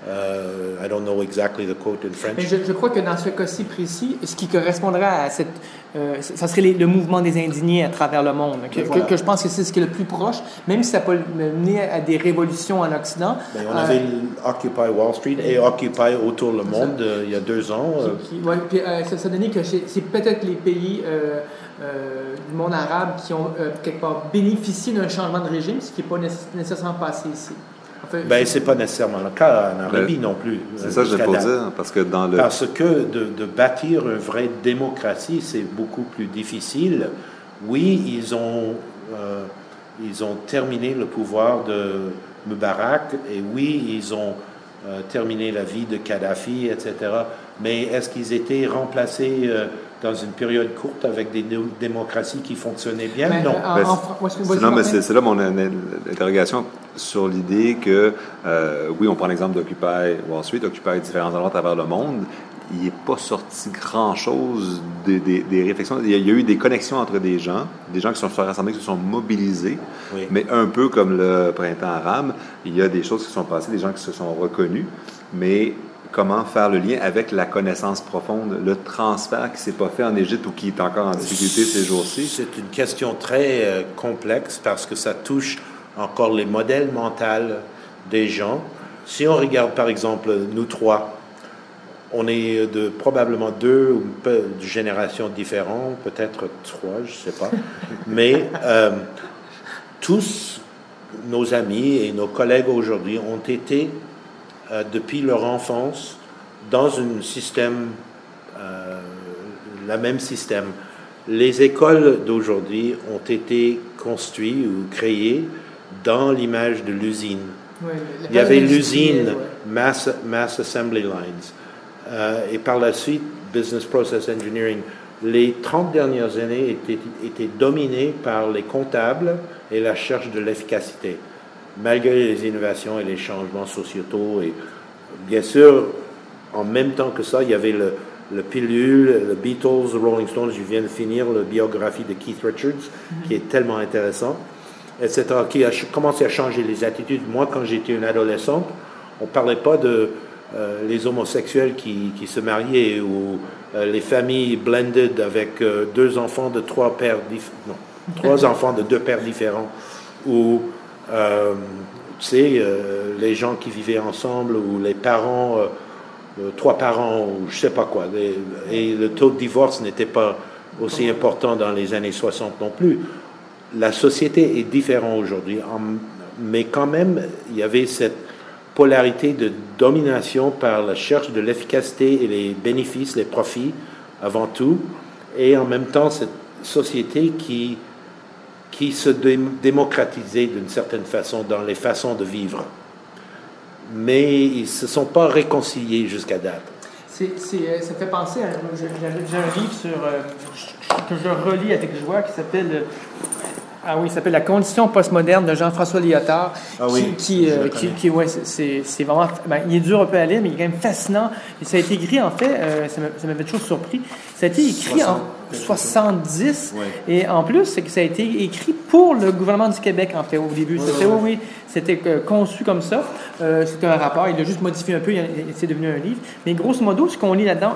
Speaker 2: Uh, I don't know exactly the quote in French.
Speaker 3: Mais je, je, crois que dans ce cas-ci précis, ce qui correspondrait à cette, euh, ça serait les, le mouvement des indignés à travers le monde. Que,
Speaker 2: voilà.
Speaker 3: que, que je pense que c'est ce qui est le plus proche, même si ça peut mener à des révolutions en Occident.
Speaker 2: Ben, on avait euh, Occupy Wall Street et Occupy autour le monde euh, il y a deux ans.
Speaker 3: Qui, qui, ouais, puis, euh, ça, ça donnait que c'est peut-être les pays euh, du monde arabe qui ont quelque part bénéficié d'un changement de régime, ce qui n'est pas nécessairement passé ici.
Speaker 2: Ben, c'est pas nécessairement le cas en Arabie non plus.
Speaker 1: C'est ça que je pour dire, parce que dans le...
Speaker 2: Parce que de, de bâtir une vraie démocratie, c'est beaucoup plus difficile. Oui, ils ont, euh, ils ont terminé le pouvoir de Mubarak, et oui, ils ont euh, terminé la vie de Kadhafi, etc. Mais est-ce qu'ils étaient remplacés euh, dans une période courte avec des démocraties qui fonctionnaient bien?
Speaker 3: Mais,
Speaker 2: non.
Speaker 3: En, en,
Speaker 1: c'est, non, mais c'est, c'est là mon interrogation sur l'idée que, euh, oui, on prend l'exemple d'Occupy Wall Street, Occupy différents endroits à travers le monde. Il n'est pas sorti grand-chose des, des, des, réflexions. Il y, a, il y, a, eu des connexions entre des gens, des gens qui se sont rassemblés, qui se sont mobilisés,
Speaker 2: oui.
Speaker 1: mais un peu comme le printemps arabe, il y a des choses qui sont passées, des gens qui se sont reconnus, mais comment faire le lien avec la connaissance profonde, le transfert qui s'est pas fait en Égypte ou qui est encore en difficulté ces jours-ci?
Speaker 2: C'est une question très euh, complexe parce que ça touche encore les modèles mentaux des gens. Si on regarde par exemple nous trois, on est de probablement deux ou peu de générations différentes, peut-être trois, je ne sais pas, mais euh, tous nos amis et nos collègues aujourd'hui ont été euh, depuis leur enfance dans un système, euh, le même système. Les écoles d'aujourd'hui ont été construites ou créées dans l'image de l'usine.
Speaker 3: Oui,
Speaker 2: Il y avait l'usine ouais. mass, mass Assembly Lines euh, et par la suite Business Process Engineering. Les 30 dernières années étaient, étaient dominées par les comptables et la recherche de l'efficacité malgré les innovations et les changements sociétaux. Et bien sûr, en même temps que ça, il y avait le, le pilule, le Beatles, le Rolling Stones. Je viens de finir la biographie de Keith Richards, qui est tellement intéressant, etc., qui a commencé à changer les attitudes. Moi, quand j'étais une adolescente, on ne parlait pas de euh, les homosexuels qui, qui, se mariaient ou euh, les familles blended avec euh, deux enfants de trois pères non, trois enfants de deux pères différents ou euh, tu euh, les gens qui vivaient ensemble ou les parents, euh, trois parents ou je sais pas quoi. Et le taux de divorce n'était pas aussi important dans les années 60 non plus. La société est différente aujourd'hui, mais quand même, il y avait cette polarité de domination par la recherche de l'efficacité et les bénéfices, les profits avant tout, et en même temps cette société qui qui se démocratisaient d'une certaine façon dans les façons de vivre. Mais ils ne se sont pas réconciliés jusqu'à date.
Speaker 3: C'est, ça fait penser à. J'ai, un livre sur, euh, que je relis avec joie qui s'appelle. Ah oui, s'appelle La condition postmoderne de Jean-François Lyotard.
Speaker 2: Ah oui,
Speaker 3: qui, euh, qui, qui, ouais, c'est, c'est vraiment. Ben, il est dur un peu à lire, mais il est quand même fascinant. Et ça a été écrit, en fait, euh, ça m'avait toujours surpris. Ça a été écrit 60, en 70.
Speaker 2: Ouais.
Speaker 3: Et en plus, c'est que ça a été écrit pour le gouvernement du Québec, en fait, au début.
Speaker 2: Ouais,
Speaker 3: c'était,
Speaker 2: ouais.
Speaker 3: oui, c'était euh, conçu comme ça. Euh, c'était un rapport. Il l'a juste modifié un peu. Il, c'est devenu un livre. Mais grosso modo, ce qu'on lit là-dedans,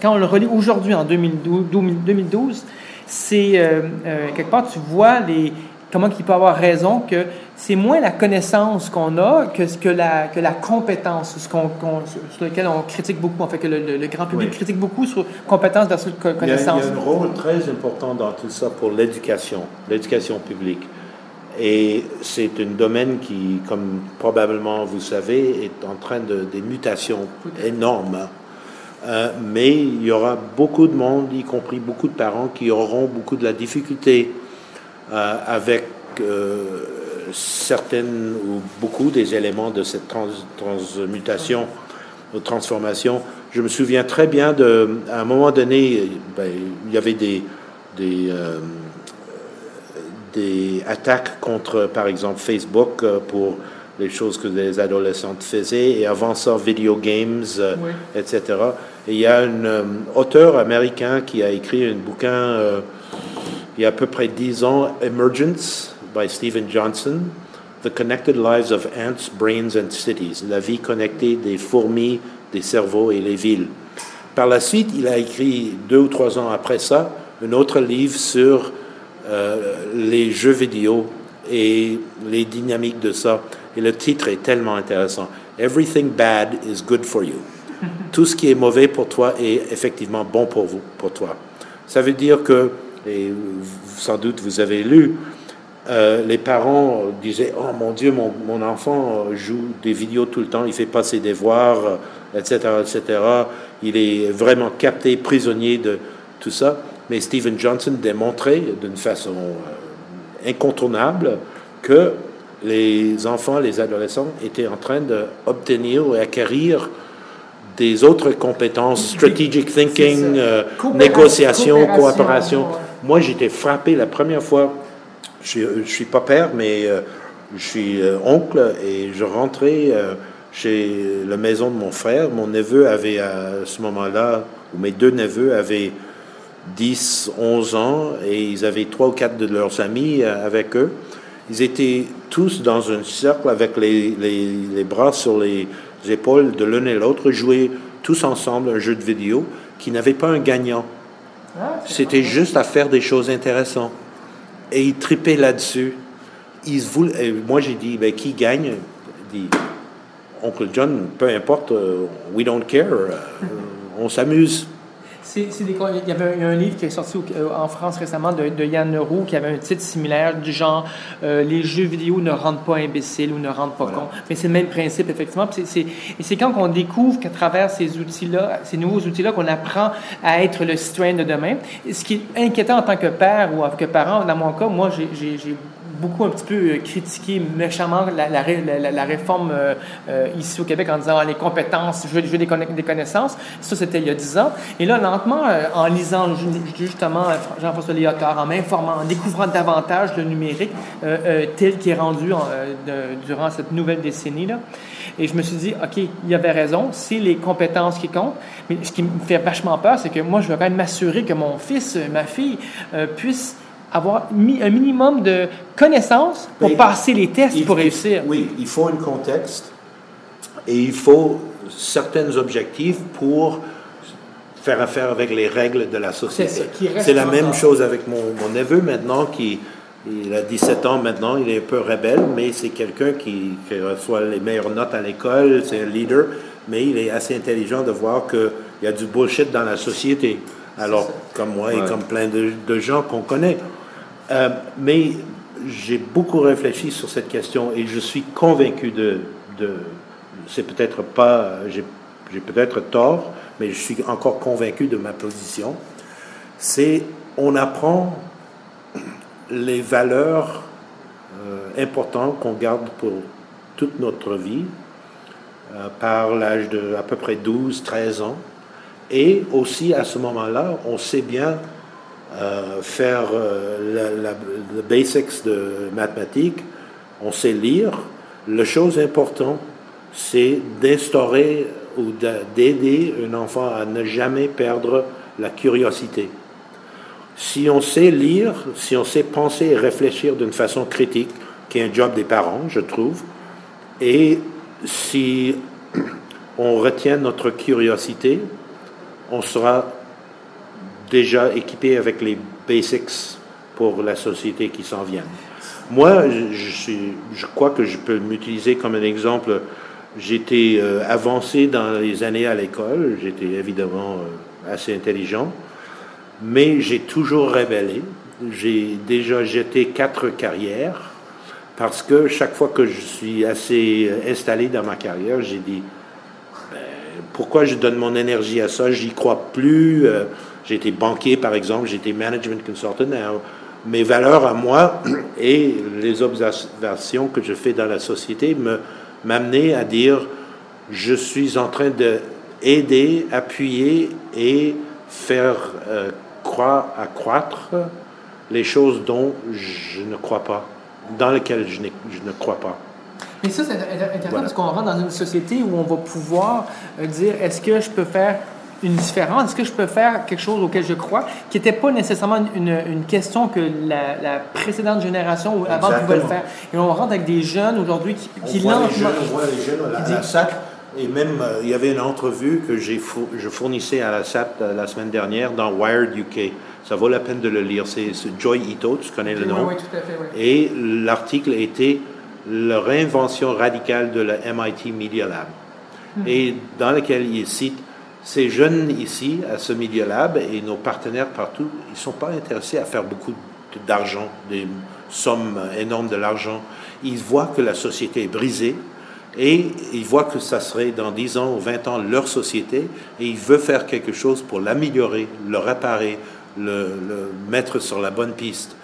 Speaker 3: quand on le relit aujourd'hui, en 2012, 2012 c'est euh, euh, quelque part, tu vois les, comment il peut avoir raison que c'est moins la connaissance qu'on a que, que, la, que la compétence, ce qu'on, qu'on, sur lequel on critique beaucoup, en fait, que le, le, le grand public oui. critique beaucoup sur compétence versus connaissance.
Speaker 2: Il y, a, il y, a, un rôle très important dans tout ça pour l'éducation, l'éducation publique. Et c'est un domaine qui, comme probablement vous savez, est en train de des mutations énormes. Euh, mais il y aura beaucoup de monde, y compris beaucoup de parents, qui auront beaucoup de la difficulté avec euh, certaines ou beaucoup des éléments de cette transmutation ou transformation. Je me souviens très bien de, à un moment donné, ben, il y avait des, des, des attaques contre, par exemple, Facebook pour les choses que les adolescentes faisaient, et avant ça, video games, etc. Et il y a un euh, auteur américain qui a écrit un bouquin euh, il y a à peu près dix ans, Emergence, by Stephen Johnson, The Connected Lives of Ants, Brains and Cities, la vie connectée des fourmis, des cerveaux et les villes. Par la suite, il a écrit deux ou trois ans après ça un autre livre sur euh, les jeux vidéo et les dynamiques de ça. Et le titre est tellement intéressant. Everything bad is good for you. Tout ce qui est mauvais pour toi est effectivement bon pour vous, pour toi. Ça veut dire que, et sans doute vous avez lu, euh, les parents disaient Oh mon Dieu, mon, enfant joue des vidéos tout le temps, il fait pas ses devoirs, etc., etc. Il est vraiment capté, prisonnier de tout ça. Mais Stephen Johnson démontrait d'une façon euh, incontournable que les enfants, les adolescents étaient en train d'obtenir ou acquérir des autres compétences, strategic thinking, euh, négociation, coopération. Moi, j'étais frappé la première fois. Je ne suis pas père, mais euh, je suis euh, oncle et je rentrais chez la maison de mon frère. Mon neveu avait à ce moment-là, ou mes deux neveux avaient 10, 11 ans et ils avaient trois ou quatre de leurs amis avec eux. Ils étaient tous dans un cercle avec les, les, les bras sur les épaules de l'un et l'autre, jouer tous ensemble un jeu de vidéo qui n'avait pas un gagnant. Ah, C'était juste à faire des choses intéressantes. Et ils tripaient là-dessus. Ils voulaient, moi, j'ai dit, ben, qui gagne? Dit, Oncle John, peu importe, euh, we don't care, euh, on s'amuse.
Speaker 3: C'est des, il y avait un, livre qui est sorti euh, en France récemment de, Yann Leroux qui avait un titre similaire du genre euh, Les jeux vidéo ne rendent pas imbéciles ou ne rendent pas con. Mais c'est le même principe, effectivement. et c'est quand on découvre qu'à travers ces outils-là, ces nouveaux outils-là, qu'on apprend à être le citoyen de demain. ce qui est inquiétant en tant que père ou que parent, dans mon cas, moi, j'ai beaucoup un petit peu euh, critiqué méchamment la, réforme euh, euh, ici au Québec en disant ah, les compétences, je veux, des, connaisses. Ça, c'était il y a dix ans. Et là, lentement, en lisant justement Jean-François Léotard, en m'informant, en découvrant davantage le numérique tel qu'il est rendu durant cette nouvelle décennie-là, et je me suis dit, OK, il avait raison, c'est les compétences qui comptent. Mais ce qui me fait vachement peur, c'est que moi, je veux quand même m'assurer que mon fils, ma fille, puisse avoir un minimum de connaissances pour passer les tests pour réussir.
Speaker 2: Oui, il faut un contexte et il faut certains objectifs pour faire affaire avec les règles de la société. C'est la même chose avec mon, mon, neveu maintenant qui il a 17 ans maintenant, il est un peu rebelle, mais c'est quelqu'un qui, qui, reçoit les meilleures notes à l'école, c'est un leader, mais il est assez intelligent de voir qu'il y a du bullshit dans la société. Alors, comme moi et comme plein de, de gens qu'on connaît. Euh, mais j'ai beaucoup réfléchi sur cette question et je suis convaincu de, c'est peut-être pas, j'ai peut-être tort, mais je suis encore convaincu de ma position. C'est on apprend les valeurs euh, importantes qu'on garde pour toute notre vie euh, par l'âge de à peu près 12, 13 ans. Et aussi à ce moment-là, on sait bien euh, faire euh, la, basics de mathématiques, on sait lire. La chose importante, c'est d'instaurer ou d'aider un enfant à ne jamais perdre la curiosité. Si on sait lire, si on sait penser et réfléchir d'une façon critique, qui est un job des parents, je trouve, et si on retient notre curiosité, on sera déjà équipé avec les basics pour la société qui s'en vient. Moi, je, crois que je peux m'utiliser comme un exemple. J'étais euh, avancé dans les années à l'école, j'étais évidemment euh, assez intelligent, mais j'ai toujours révélé. J'ai déjà jeté quatre carrières parce que chaque fois que je suis assez installé dans ma carrière, j'ai dit, ben, pourquoi je donne mon énergie à ça? J'y crois plus. Euh, j'ai été banquier, par exemple, j'ai été management consultant. mes valeurs à moi et les observations que je fais dans la société me m'amener à dire, je suis en train d'aider, appuyer et faire euh, croire, accroître les choses dont je ne crois pas, dans lesquelles je, je ne crois pas.
Speaker 3: Mais ça, c'est intéressant parce qu'on rentre dans une société où on va pouvoir euh, dire est-ce que je peux faire une différence Est-ce que je peux faire quelque chose auquel je crois qui n'était pas nécessairement une, une question que la, la, précédente génération ou avant pouvait le faire? Et on rentre avec des jeunes aujourd'hui qui, qui
Speaker 2: on Les jeunes, on voit les jeunes à la, SAT. Et même, euh, il y avait une entrevue que j'ai je fournissais à la SAT euh, la semaine dernière dans Wired UK. Ça vaut la peine de le lire. C'est Joy Ito, tu connais le nom.
Speaker 3: Oui, tout à fait. Oui.
Speaker 2: Et l'article était la réinvention radicale de la MIT Media Lab. Hmm. Et dans lequel il cite ces jeunes ici, à ce Media Lab, et nos partenaires partout, ils ne sont pas intéressés à faire beaucoup d'argent, des sommes énormes de l'argent. Ils voient que la société est brisée et ils voient que ça serait dans 10 ans ou 20 ans leur société et ils veulent faire quelque chose pour l'améliorer, le réparer, le, le, mettre sur la bonne piste.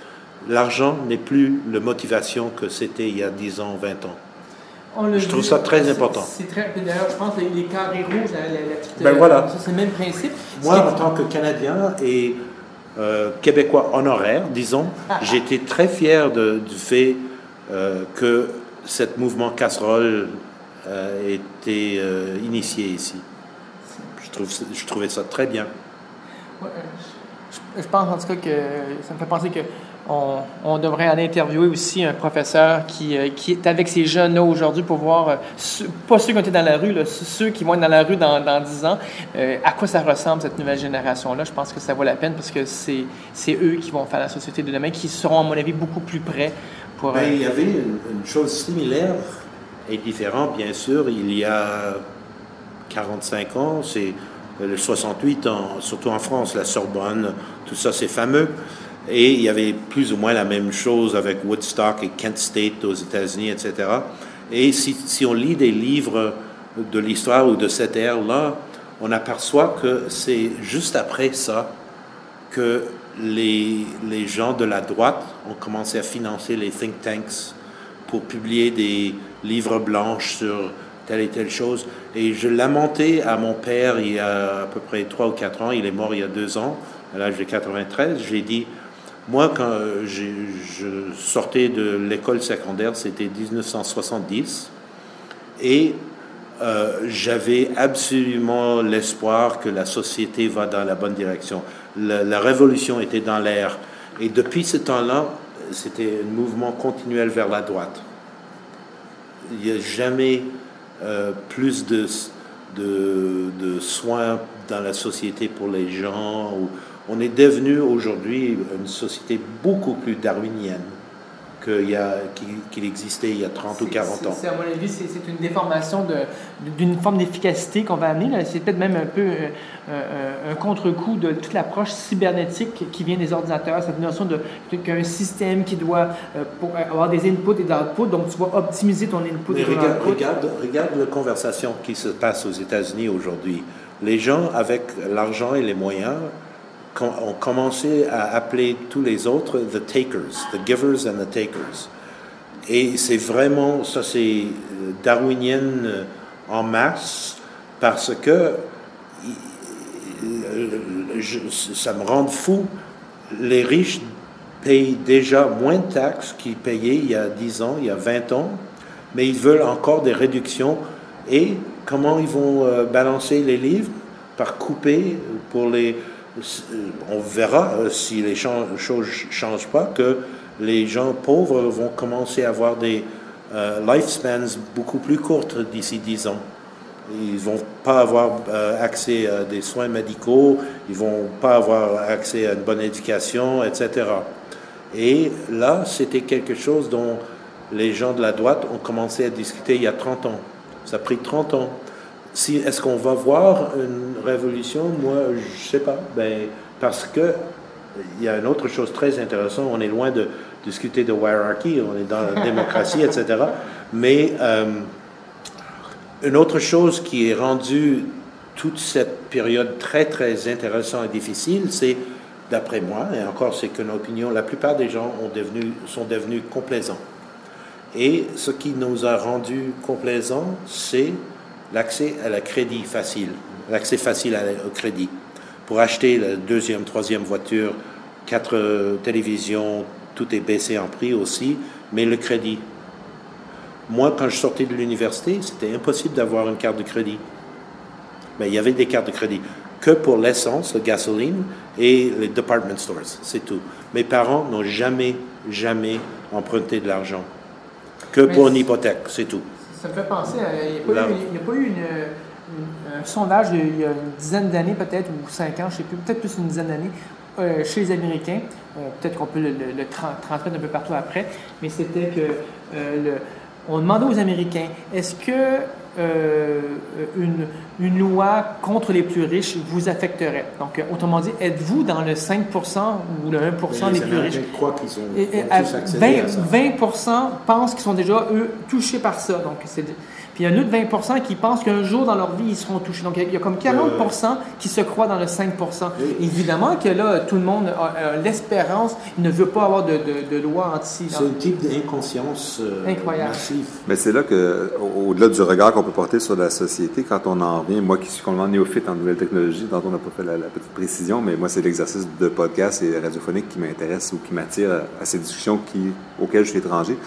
Speaker 2: L'argent n'est plus la motivation que c'était il y a 10 ans, 20 ans je trouve ça très important.
Speaker 3: C'est très. D'ailleurs, je pense que les, carrés rouges, la, la, petite.
Speaker 2: Ben voilà.
Speaker 3: c'est le même principe.
Speaker 2: Moi, en tant que Canadien et euh, Québécois honoraire, disons, ah, ah. j'étais très fier de, du fait euh, que cette mouvement casserole euh, était euh, initié ici. Je, trouve, je trouvais ça très bien.
Speaker 3: Ouais, je, je, pense en tout cas que ça me fait penser que on, devrait aller interviewer aussi un professeur qui, euh, qui est avec ces jeunes-là aujourd'hui pour voir, euh, pas ceux qui ont été dans la rue, ceux qui vont être dans la rue dans, dans 10 ans, euh, à quoi ça ressemble cette nouvelle génération-là. Je pense que ça vaut la peine parce que c'est eux qui vont faire la société de demain, qui seront, à mon avis, beaucoup plus prêts pour...
Speaker 2: Ben, il y avait une, une, chose similaire et différente, bien sûr, il y a 45 ans, c'est le 68, en, surtout en France, la Sorbonne, tout ça, c'est fameux. Et il y avait plus ou moins la même chose avec Woodstock et Kent State aux États-Unis, etc. Et si, on lit des livres de l'histoire ou de cette ère-là, on aperçoit que c'est juste après ça que les, les gens de la droite ont commencé à financer les think tanks pour publier des livres blanches sur telle et telle chose. Et je lamentais à mon père il y a à peu près trois ou quatre ans, il est mort il y a deux ans, à l'âge de 93, j'ai dit, moi, quand je sortais de l'école secondaire, c'était 1970, et euh, j'avais absolument l'espoir que la société va dans la bonne direction. La, révolution était dans l'air. Et depuis ce temps-là, c'était un mouvement continuel vers la droite. Il n'y a jamais euh, plus de, de, soins dans la société pour les gens. On est devenu aujourd'hui une société beaucoup plus darwinienne qu'il existait il y a 30 ou 40 ans.
Speaker 3: à mon avis, c'est une déformation d'une forme d'efficacité qu'on va amener. C'est peut-être même un peu euh, euh, un contre-coup de toute l'approche cybernétique qui vient des ordinateurs, cette notion de qu'un système qui doit euh, pour avoir des inputs et des outputs, donc tu vas optimiser ton input et ton
Speaker 2: regarde, output. Regarde, regarde la conversation qui se passe aux États-Unis aujourd'hui. Les gens avec l'argent et les moyens ont commencé à appeler tous les autres the takers, the givers and the takers. Et c'est vraiment, ça c'est euh, darwinienne euh, en masse, parce que ça me rend fou. Les riches payent déjà moins de taxes qu'ils payaient il y a 10 ans, il y a 20 ans, mais ils veulent encore des réductions. Et comment ils vont euh, balancer les livres? Par couper pour les euh, on verra euh, si les choses ne changent pas, que les gens pauvres vont commencer à avoir des euh, lifespans beaucoup plus courtes d'ici 10 ans. Ils vont pas avoir accès à des soins médicaux, ils vont pas avoir accès à une bonne éducation, etc. Et là, c'était quelque chose dont les gens de la droite ont commencé à discuter il y a 30 ans. Ça a pris 30 ans. Si, est-ce qu'on va voir une révolution? Moi, je sais pas. Ben, parce que il y a une autre chose très intéressante. On est loin de, discuter de hiérarchie, on est dans la démocratie, etc. Mais euh, une autre chose qui est rendue toute cette période très, très intéressante et difficile, c'est, d'après moi, et encore c'est qu'une opinion, la plupart des gens ont devenu, sont devenus complaisants. Et ce qui nous a rendu complaisants, c'est l'accès à la crédit facile, l'accès facile au crédit. Pour acheter la deuxième, troisième voiture, quatre euh, télévisions, tout est baissé en prix aussi, mais le crédit. Moi, quand je sortais de l'université, c'était impossible d'avoir une carte de crédit. Mais il y avait des cartes de crédit que pour l'essence, la gasoline et les department stores, c'est tout. Mes parents n'ont jamais, jamais emprunté de l'argent. Que pour une hypothèque, c'est tout.
Speaker 3: Ça me fait penser, il n'y a, pas eu, un sondage il y a une dizaine d'années peut-être, ou cinq ans, je ne sais plus, peut-être plus une dizaine d'années, euh, chez les Américains, euh, peut-être qu'on peut le, transmettre un peu partout après, mais c'était que euh, on demandait aux Américains, est-ce que une, une, loi contre les plus riches vous affecterait? Donc, autrement dit, êtes-vous dans le 5% ou le 1% des plus riches?
Speaker 2: croient qu'ils ont,
Speaker 3: et, 20, 20 pensent qu'ils sont déjà, eux, touchés par ça. Donc, c'est puis il y a un autre 20% qui pensent qu'un jour dans leur vie, ils seront touchés. Donc il y a comme 40% qui se croient dans le 5% Évidemment que là, tout le monde a, l'espérance, il ne veut pas avoir de, de, loi anti.
Speaker 2: C'est un type d'inconscience euh, Incroyable.
Speaker 1: Mais c'est là que, au-delà du regard qu'on peut porter sur la société, quand on en revient, moi qui suis complètement néophyte en nouvelles technologies, dont on n'a pas fait la, petite précision, mais moi c'est l'exercice de podcast et radiophonique qui m'intéresse ou qui m'attire à, à, ces discussions qui, auxquelles je suis étranger.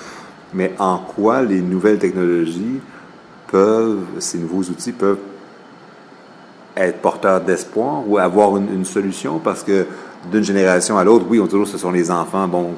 Speaker 1: Mais en quoi les nouvelles technologies peuvent, ces nouveaux outils peuvent être porteurs d'espoir ou avoir une, solution parce que d'une génération à l'autre, oui, on toujours ce sont les enfants bon,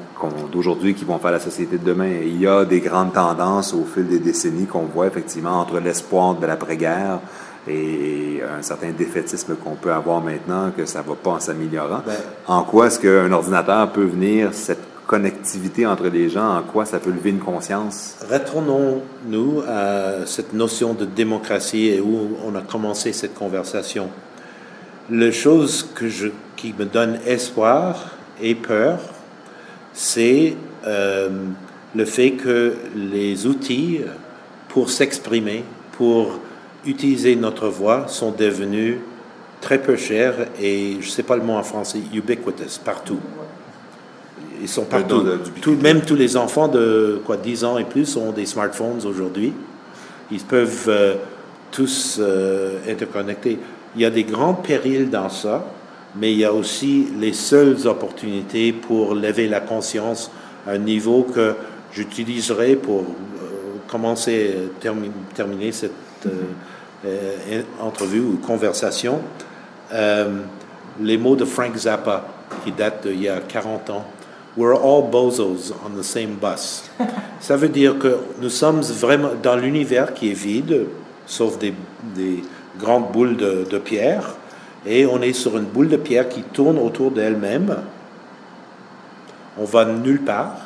Speaker 1: d'aujourd'hui qui vont faire la société de demain. il y a des grandes tendances au fil des décennies qu'on voit effectivement entre l'espoir de l'après-guerre et un certain défaitisme qu'on peut avoir maintenant, que ça ne va pas en s'améliorant. Ben en quoi est-ce qu'un ordinateur peut venir cette connectivité entre les gens, en quoi ça peut lever une conscience?
Speaker 2: Retournons-nous à cette notion de démocratie et où on a commencé cette conversation. La chose qui me donne espoir et peur, c'est euh, le fait que les outils pour s'exprimer, pour utiliser notre voix, sont devenus très peu chers et, je ne sais pas le mot en français, ubiquitous, partout. Ils sont partout. Tout, même tous les enfants de quoi, 10 ans et plus ont des smartphones aujourd'hui. Ils peuvent euh, tous euh, interconnecter. Il y a des grands périls dans ça, mais il y a aussi les seules opportunités pour lever la conscience à un niveau que j'utiliserai pour euh, commencer, terminer cette entrevue ou conversation. les mots de Frank Zappa, qui datent d'il y a 40 ans. We're all bozos on the same bus. Ça veut dire que nous sommes vraiment dans l'univers qui est vide, sauf des, des grandes boules de, de, pierre, et on est sur une boule de pierre qui tourne autour d'elle-même. On va nulle part.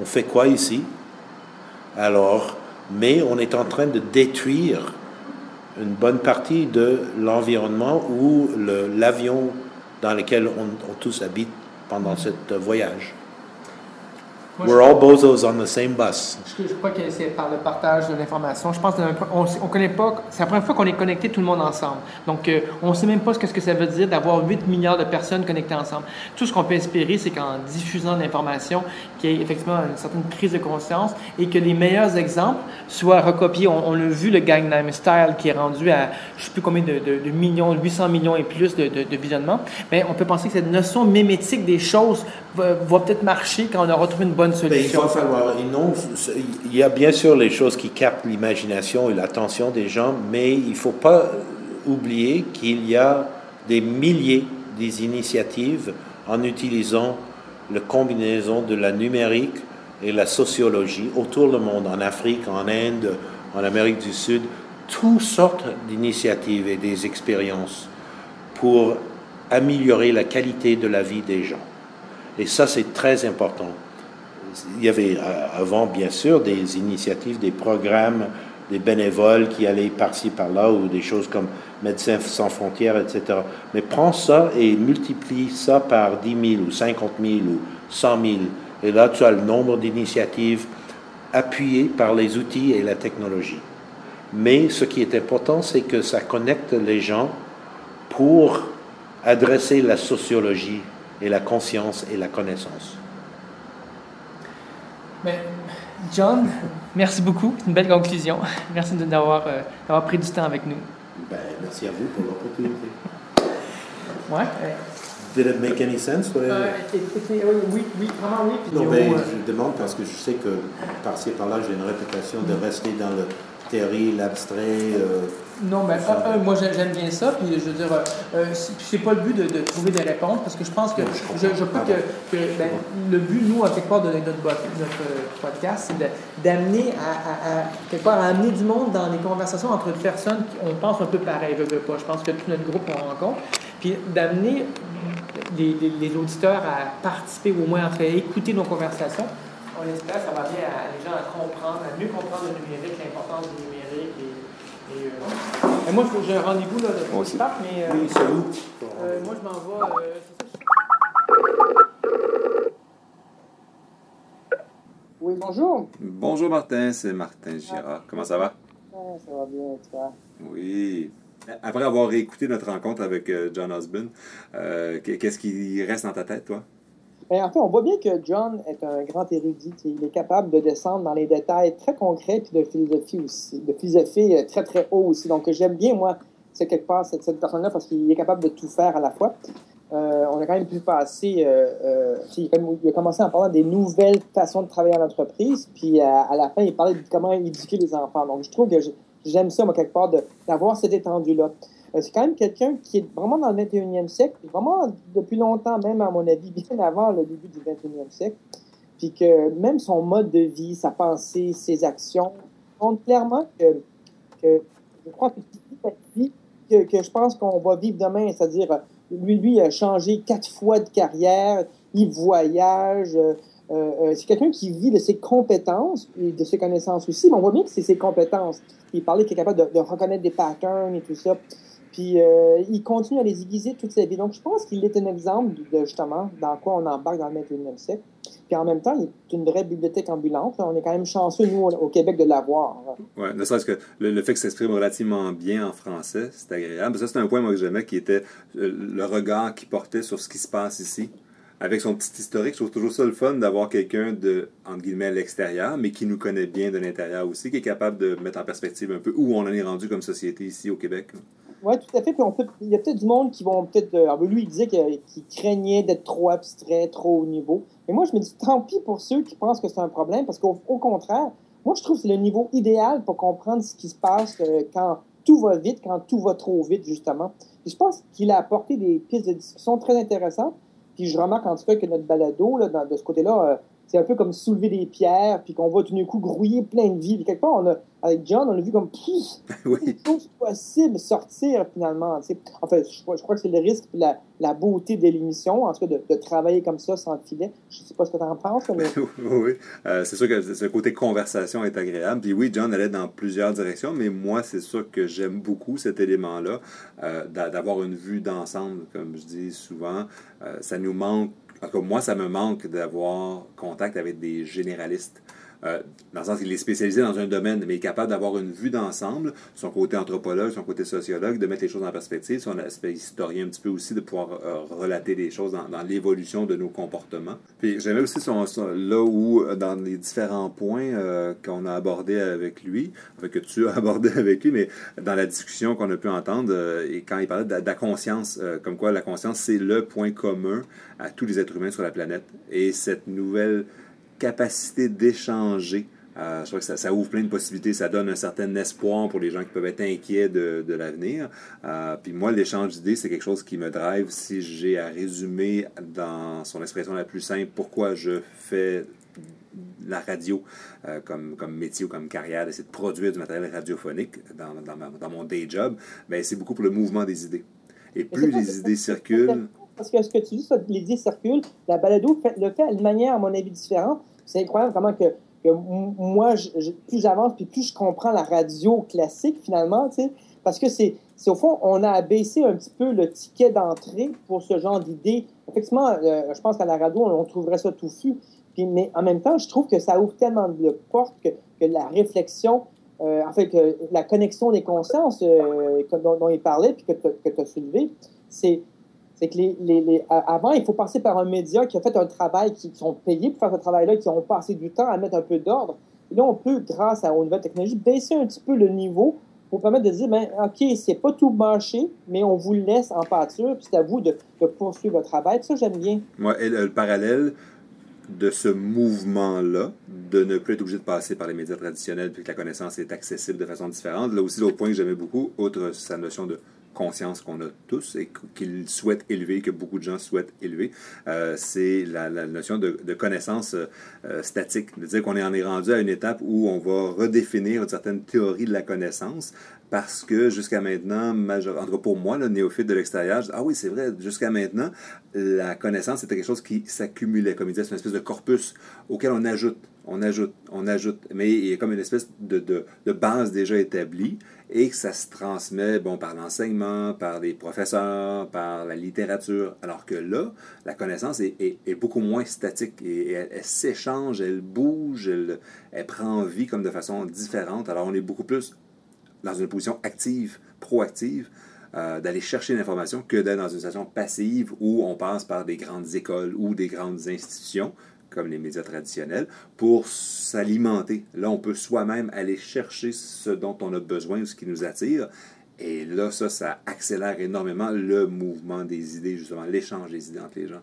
Speaker 2: On fait quoi ici? Alors, mais on est en train de détruire une bonne partie de l'environnement ou l'avion dans lequel on, on tous habite pendant ce voyage. We're all bozos on the same bus.
Speaker 3: Je, crois que c'est par le partage de l'information. Je pense qu'on on connaît pas. C'est la première fois qu'on est connecté tout le monde ensemble. Donc, euh, on ne sait même pas ce que, ce que ça veut dire d'avoir 8 milliards de personnes connectées ensemble. Tout ce qu'on peut espérer, c'est qu'en diffusant l'information, qu'il y ait effectivement une certaine prise de conscience et que les meilleurs exemples soient recopiés. On, a vu le Gangnam Style qui est rendu à je ne sais plus combien de, de, millions, 800 millions et plus de, de, visionnements. Mais on peut penser que cette notion mémétique des choses va, va peut-être marcher quand on aura trouvé une bonne ben,
Speaker 2: il va falloir. il y a bien sûr les choses qui captent l'imagination et l'attention des gens, mais il ne faut pas oublier qu'il y a des milliers d'initiatives en utilisant la combinaison de la numérique et la sociologie autour du monde, en Afrique, en Inde, en Amérique du Sud, toutes sortes d'initiatives et des expériences pour améliorer la qualité de la vie des gens. Et ça, c'est très important il y avait euh, avant, bien sûr, des initiatives, des programmes, des bénévoles qui allaient par-ci, par-là, ou des choses comme Médecins sans frontières, etc. Mais prends ça et multiplie ça par 10 000 ou 50 000 ou 100 000 Et là, tu as le nombre d'initiatives appuyées par les outils et la technologie. Mais ce qui est important, c'est que ça connecte les gens pour adresser la sociologie et la conscience et la connaissance.
Speaker 4: Mais, John, merci beaucoup. C'est une belle conclusion. Merci d'avoir euh, pris du temps avec nous.
Speaker 2: Ben, merci à vous pour l'opportunité.
Speaker 4: Ouais.
Speaker 2: Did it make any sense?
Speaker 4: Euh, oui, oui, vraiment oui.
Speaker 2: non, ben, je demande parce que je sais que par-ci par-là, j'ai une réputation de rester dans le théorie, l'abstrait. Euh,
Speaker 4: non, mais moi j'aime bien ça, puis je veux dire, euh, c'est pas le but de, trouver des réponses, parce que je pense que, je, je, crois que, ben, le but, nous, à quelque part, de notre, notre podcast, c'est d'amener à, quelque part, à amener du monde dans les conversations entre personnes qui, on pense un peu pareil, je veux pas. Je pense que tout notre groupe, on rencontre, puis d'amener les, les, auditeurs à participer, ou au moins à écouter nos conversations on espère que ça va bien à, les gens à comprendre, à mieux comprendre le numérique, l'importance du numérique. Et, euh, moi, j'ai un rendez-vous là, de
Speaker 2: moi
Speaker 4: mais.
Speaker 2: Euh, oui, c'est où
Speaker 4: euh, Moi, je m'en vais. Euh, oui, bonjour.
Speaker 1: Bonjour Martin, c'est Martin Girard. Comment ça va?
Speaker 4: ça va bien, toi?
Speaker 1: Oui. Après avoir réécouté notre rencontre avec John Osborne, qu'est-ce qui reste dans ta tête, toi?
Speaker 3: En fait, on voit bien que John est un grand érudit. Il est capable de descendre dans les détails très concrets puis de philosophie aussi, de philosophie euh, très, très haut aussi. Donc, j'aime bien, moi, c'est quelque part cette, personne-là parce qu'il est capable de tout faire à la fois. Euh, on a quand même pu passer, euh, il, a commencé en parlant des nouvelles façons de travailler en entreprise, puis à, la fin, il parlait de comment éduquer les enfants. Donc, je trouve que j'aime ça, moi, quelque part, d'avoir cette étendue-là. Euh, c'est quand même quelqu'un qui est vraiment dans le 21e siècle, vraiment depuis longtemps, même à mon avis, bien avant le début du 21e siècle. Puis que même son mode de vie, sa pensée, ses actions montrent clairement que, je crois que, que, que je pense qu'on va vivre demain. C'est-à-dire, lui, lui a changé quatre fois de carrière, il voyage. Euh, euh, c'est quelqu'un qui vit de ses compétences et de ses connaissances aussi, mais on voit bien que c'est ses compétences. Il parlait qu'il est capable de, de, reconnaître des patterns et tout ça. Puis euh, il continue à les aiguiser toute sa vie. Donc je pense qu'il est un exemple de justement dans quoi on embarque dans le 21e siècle. Puis en même temps, il est une vraie bibliothèque ambulante. On est quand même chanceux, nous, au Québec, de l'avoir.
Speaker 1: Oui, ne serait-ce que le, fait que s'exprime relativement bien en français, c'est agréable. Ça, c'est un point moi, que j'aimais, qui était euh, le regard qu'il portait sur ce qui se passe ici. Avec son petit historique, je trouve toujours ça le fun d'avoir quelqu'un de, entre guillemets, à l'extérieur, mais qui nous connaît bien de l'intérieur aussi, qui est capable de mettre en perspective un peu où on en est rendu comme société ici au Québec.
Speaker 3: Oui, tout à fait. Puis on peut, il y a peut-être du monde qui vont peut-être. Euh, lui, il disait qu'il craignait d'être trop abstrait, trop haut niveau. Mais moi, je me dis, tant pis pour ceux qui pensent que c'est un problème, parce qu'au contraire, moi, je trouve que c'est le niveau idéal pour comprendre ce qui se passe euh, quand tout va vite, quand tout va trop vite, justement. Puis je pense qu'il a apporté des pistes de discussion très intéressantes. Puis je remarque en tout cas que notre balado, là, de ce côté-là, euh, c'est un peu comme soulever des pierres, puis qu'on va tout d'un coup grouiller plein de vie. Puis quelque part, on a, avec John, on a vu comme, oui. c'est possible sortir finalement. En fait, je, crois que c'est le risque et la, la, beauté de l'émission, en tout cas, de, travailler comme ça sans filet. Je ne sais pas ce que tu en penses, mais...
Speaker 1: oui, euh, c'est sûr que ce côté conversation est agréable. Puis oui, John allait dans plusieurs directions, mais moi, c'est sûr que j'aime beaucoup cet élément-là, euh, d'avoir une vue d'ensemble, comme je dis souvent. Euh, ça nous manque en tout moi, ça me manque d'avoir contact avec des généralistes. Euh, dans le sens qu'il est spécialisé dans un domaine, mais il est capable d'avoir une vue d'ensemble, son côté anthropologue, son côté sociologue, de mettre les choses en perspective, son aspect historien un petit peu aussi, de pouvoir euh, relater les choses dans, l'évolution de nos comportements. Puis j'aimais aussi son, là où, euh, dans les différents points qu'on a abordés avec lui, enfin, que tu as abordé avec lui, mais dans la discussion qu'on a pu entendre, et quand il parlait de, de la conscience, comme quoi la conscience, c'est le point commun à tous les êtres humains sur la planète. Et cette nouvelle capacité d'échanger. Euh, je crois que ça, ça, ouvre plein de possibilités, ça donne un certain espoir pour les gens qui peuvent être inquiets de, de l'avenir. Euh, puis moi, l'échange d'idées, c'est quelque chose qui me drive si j'ai à résumer dans son expression la plus simple pourquoi je fais la radio euh, comme, comme métier ou comme carrière, d'essayer de produire du matériel radiophonique dans, dans, dans mon day job, mais c'est beaucoup pour le mouvement des idées. Et plus les idées circulent...
Speaker 3: Parce que ce que tu dis, les idées circulent, la balado le fait d'une manière, à mon avis, différente c'est incroyable comment que, moi, plus j'avance, puis plus je comprends la radio classique, finalement, tu sais, parce que c'est, au fond, on a abaissé un petit peu le ticket d'entrée pour ce genre d'idées. Effectivement, euh, je pense qu'à la radio, on, trouverait ça touffu, Puis, mais en même temps, je trouve que ça ouvre tellement de portes que, la réflexion, euh, en fait, que la connexion des consciences euh, dont, dont, il parlait, puis que tu as soulevé, c'est c'est que les, les, les, avant, il faut passer par un média qui a fait un travail, qui, sont payés pour faire ce travail-là, qui ont passé du temps à mettre un peu d'ordre. Et là, on peut, grâce à, aux nouvelles technologies, baisser un petit peu le niveau pour permettre de dire, ben, OK, c'est pas tout marché, mais on vous laisse en pâture, puis c'est à vous de, poursuivre votre travail. Ça, j'aime bien.
Speaker 1: Moi, ouais, le parallèle de ce mouvement-là, de ne plus être obligé de passer par les médias traditionnels, puis que la connaissance est accessible de façon différente. Là aussi, l'autre point que j'aimais beaucoup, outre sa notion de conscience qu'on a tous et qu'il souhaite élever, que beaucoup de gens souhaitent élever, euh, c'est la, notion de, connaissance euh, statique. De dire qu'on en est rendu à une étape où on va redéfinir une certaine théorie de la connaissance parce que jusqu'à maintenant, major... en tout cas pour moi, le néophyte de l'extérieur, ah oui, c'est vrai, jusqu'à maintenant, la connaissance était quelque chose qui s'accumulait. Comme il disait, c'est une espèce de corpus auquel on ajoute, on ajoute, on ajoute. Mais il y a comme une espèce de base déjà établie et que ça se transmet bon, par l'enseignement, par les professeurs, par la littérature. Alors que là, la connaissance est, beaucoup moins statique et elle, s'échange, elle bouge, elle, elle prend vie comme de façon différente. Alors on est beaucoup plus dans une position active, proactive, euh, d'aller chercher l'information que d'être dans une situation passive où on passe par des grandes écoles ou des grandes institutions comme les médias traditionnels, pour s'alimenter. Là, on peut soi-même aller chercher ce dont on a besoin, ce qui nous attire. Et là, ça, ça accélère énormément le mouvement des idées, justement, l'échange des idées entre les gens.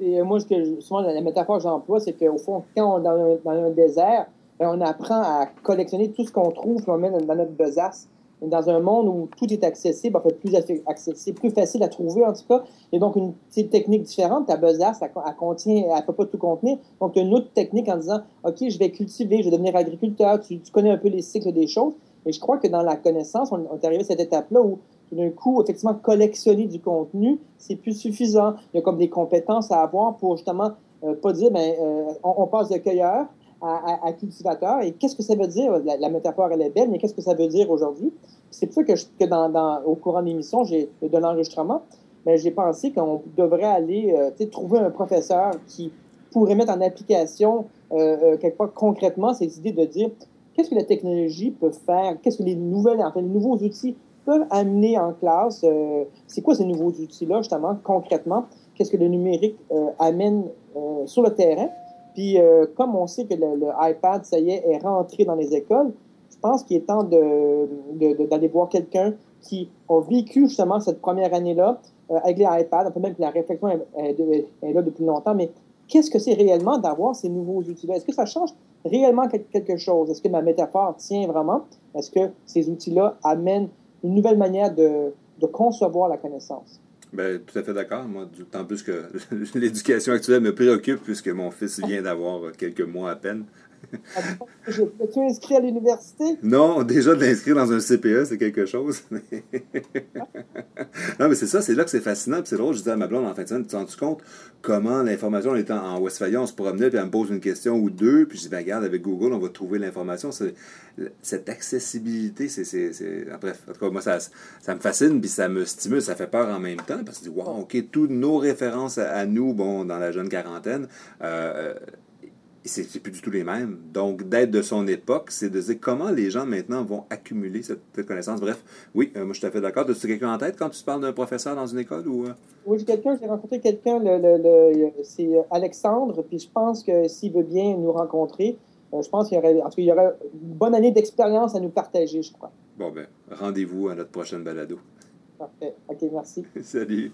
Speaker 3: Et moi, ce que, souvent, la métaphore que j'emploie, c'est qu'au fond, quand on est dans un, dans un désert, on apprend à collectionner tout ce qu'on trouve, puis on met dans notre besace dans un monde où tout est accessible, en fait, plus accessible, plus facile à trouver en tout cas. Et donc, une technique différente. Ta besace, elle, elle contient, elle peut pas tout contenir. Donc, une autre technique en disant, OK, je vais cultiver, je vais devenir agriculteur, tu, tu connais un peu les cycles des choses. Et je crois que dans la connaissance, on, est arrivé à cette étape-là où, tout d'un coup, effectivement, collectionner du contenu, c'est plus suffisant. Il y a comme des compétences à avoir pour justement euh, pas dire, ben, euh, on passe de cueilleur à, à, à cultivateur. Et qu'est-ce que ça veut dire? La, métaphore, elle est belle, mais qu'est-ce que ça veut dire aujourd'hui? C'est pour ça que, que dans, au courant de l'émission, de l'enregistrement, mais j'ai pensé qu'on devrait aller euh, trouver un professeur qui pourrait mettre en application euh, euh, quelque part concrètement ces idées de dire qu'est-ce que la technologie peut faire, qu'est-ce que les nouvelles, enfin, les nouveaux outils peuvent amener en classe, euh, c'est quoi ces nouveaux outils-là, justement, concrètement, qu'est-ce que le numérique amène sur le terrain, puis, euh, comme on sait que le, iPad, ça y est, est rentré dans les écoles, je pense qu'il est temps d'aller voir quelqu'un qui a vécu justement cette première année-là euh, avec les iPads. Peut même que la réflexion est, là depuis longtemps, mais qu'est-ce que c'est réellement d'avoir ces nouveaux outils-là? Est-ce que ça change réellement quelque chose? Est-ce que ma métaphore tient vraiment? Est-ce que ces outils-là amènent une nouvelle manière de concevoir la connaissance?
Speaker 1: Ben, tout à fait d'accord. Moi, d'autant plus que l'éducation actuelle me préoccupe puisque mon fils vient d'avoir quelques mois à peine.
Speaker 3: As-tu inscrit à l'université?
Speaker 1: Non, déjà de l'inscrire dans un CPE, c'est quelque chose. non, mais c'est ça, c'est là que c'est fascinant. Puis c'est drôle, je disais à ma blonde en fin de tu te rends compte comment l'information, étant en Westphalia, on se promenait, puis elle me pose une question ou deux, puis je dis, ben, regarde, avec Google, on va trouver l'information. Cette accessibilité, c'est. Bref, en tout cas, moi, ça, ça me fascine, puis ça me stimule, ça fait peur en même temps, parce que je dis, wow, OK, toutes nos références à, à nous, bon, dans la jeune quarantaine, euh, c'est plus du tout les mêmes. Donc, d'être de son époque, c'est de dire comment les gens maintenant vont accumuler cette, cette connaissance. Bref, oui, euh, moi je suis tout à fait d'accord. As-tu quelqu'un en tête quand tu parles d'un professeur dans une école ou euh?
Speaker 3: Oui, j'ai quelqu'un, j'ai rencontré quelqu'un, le, le, le c'est Alexandre, puis je pense que s'il veut bien nous rencontrer, euh, je pense qu'il y aurait, en tout cas, il y aurait une bonne année d'expérience à nous partager, je crois.
Speaker 1: Bon ben, rendez-vous à notre prochaine balado.
Speaker 3: Parfait. OK, merci.
Speaker 1: Salut.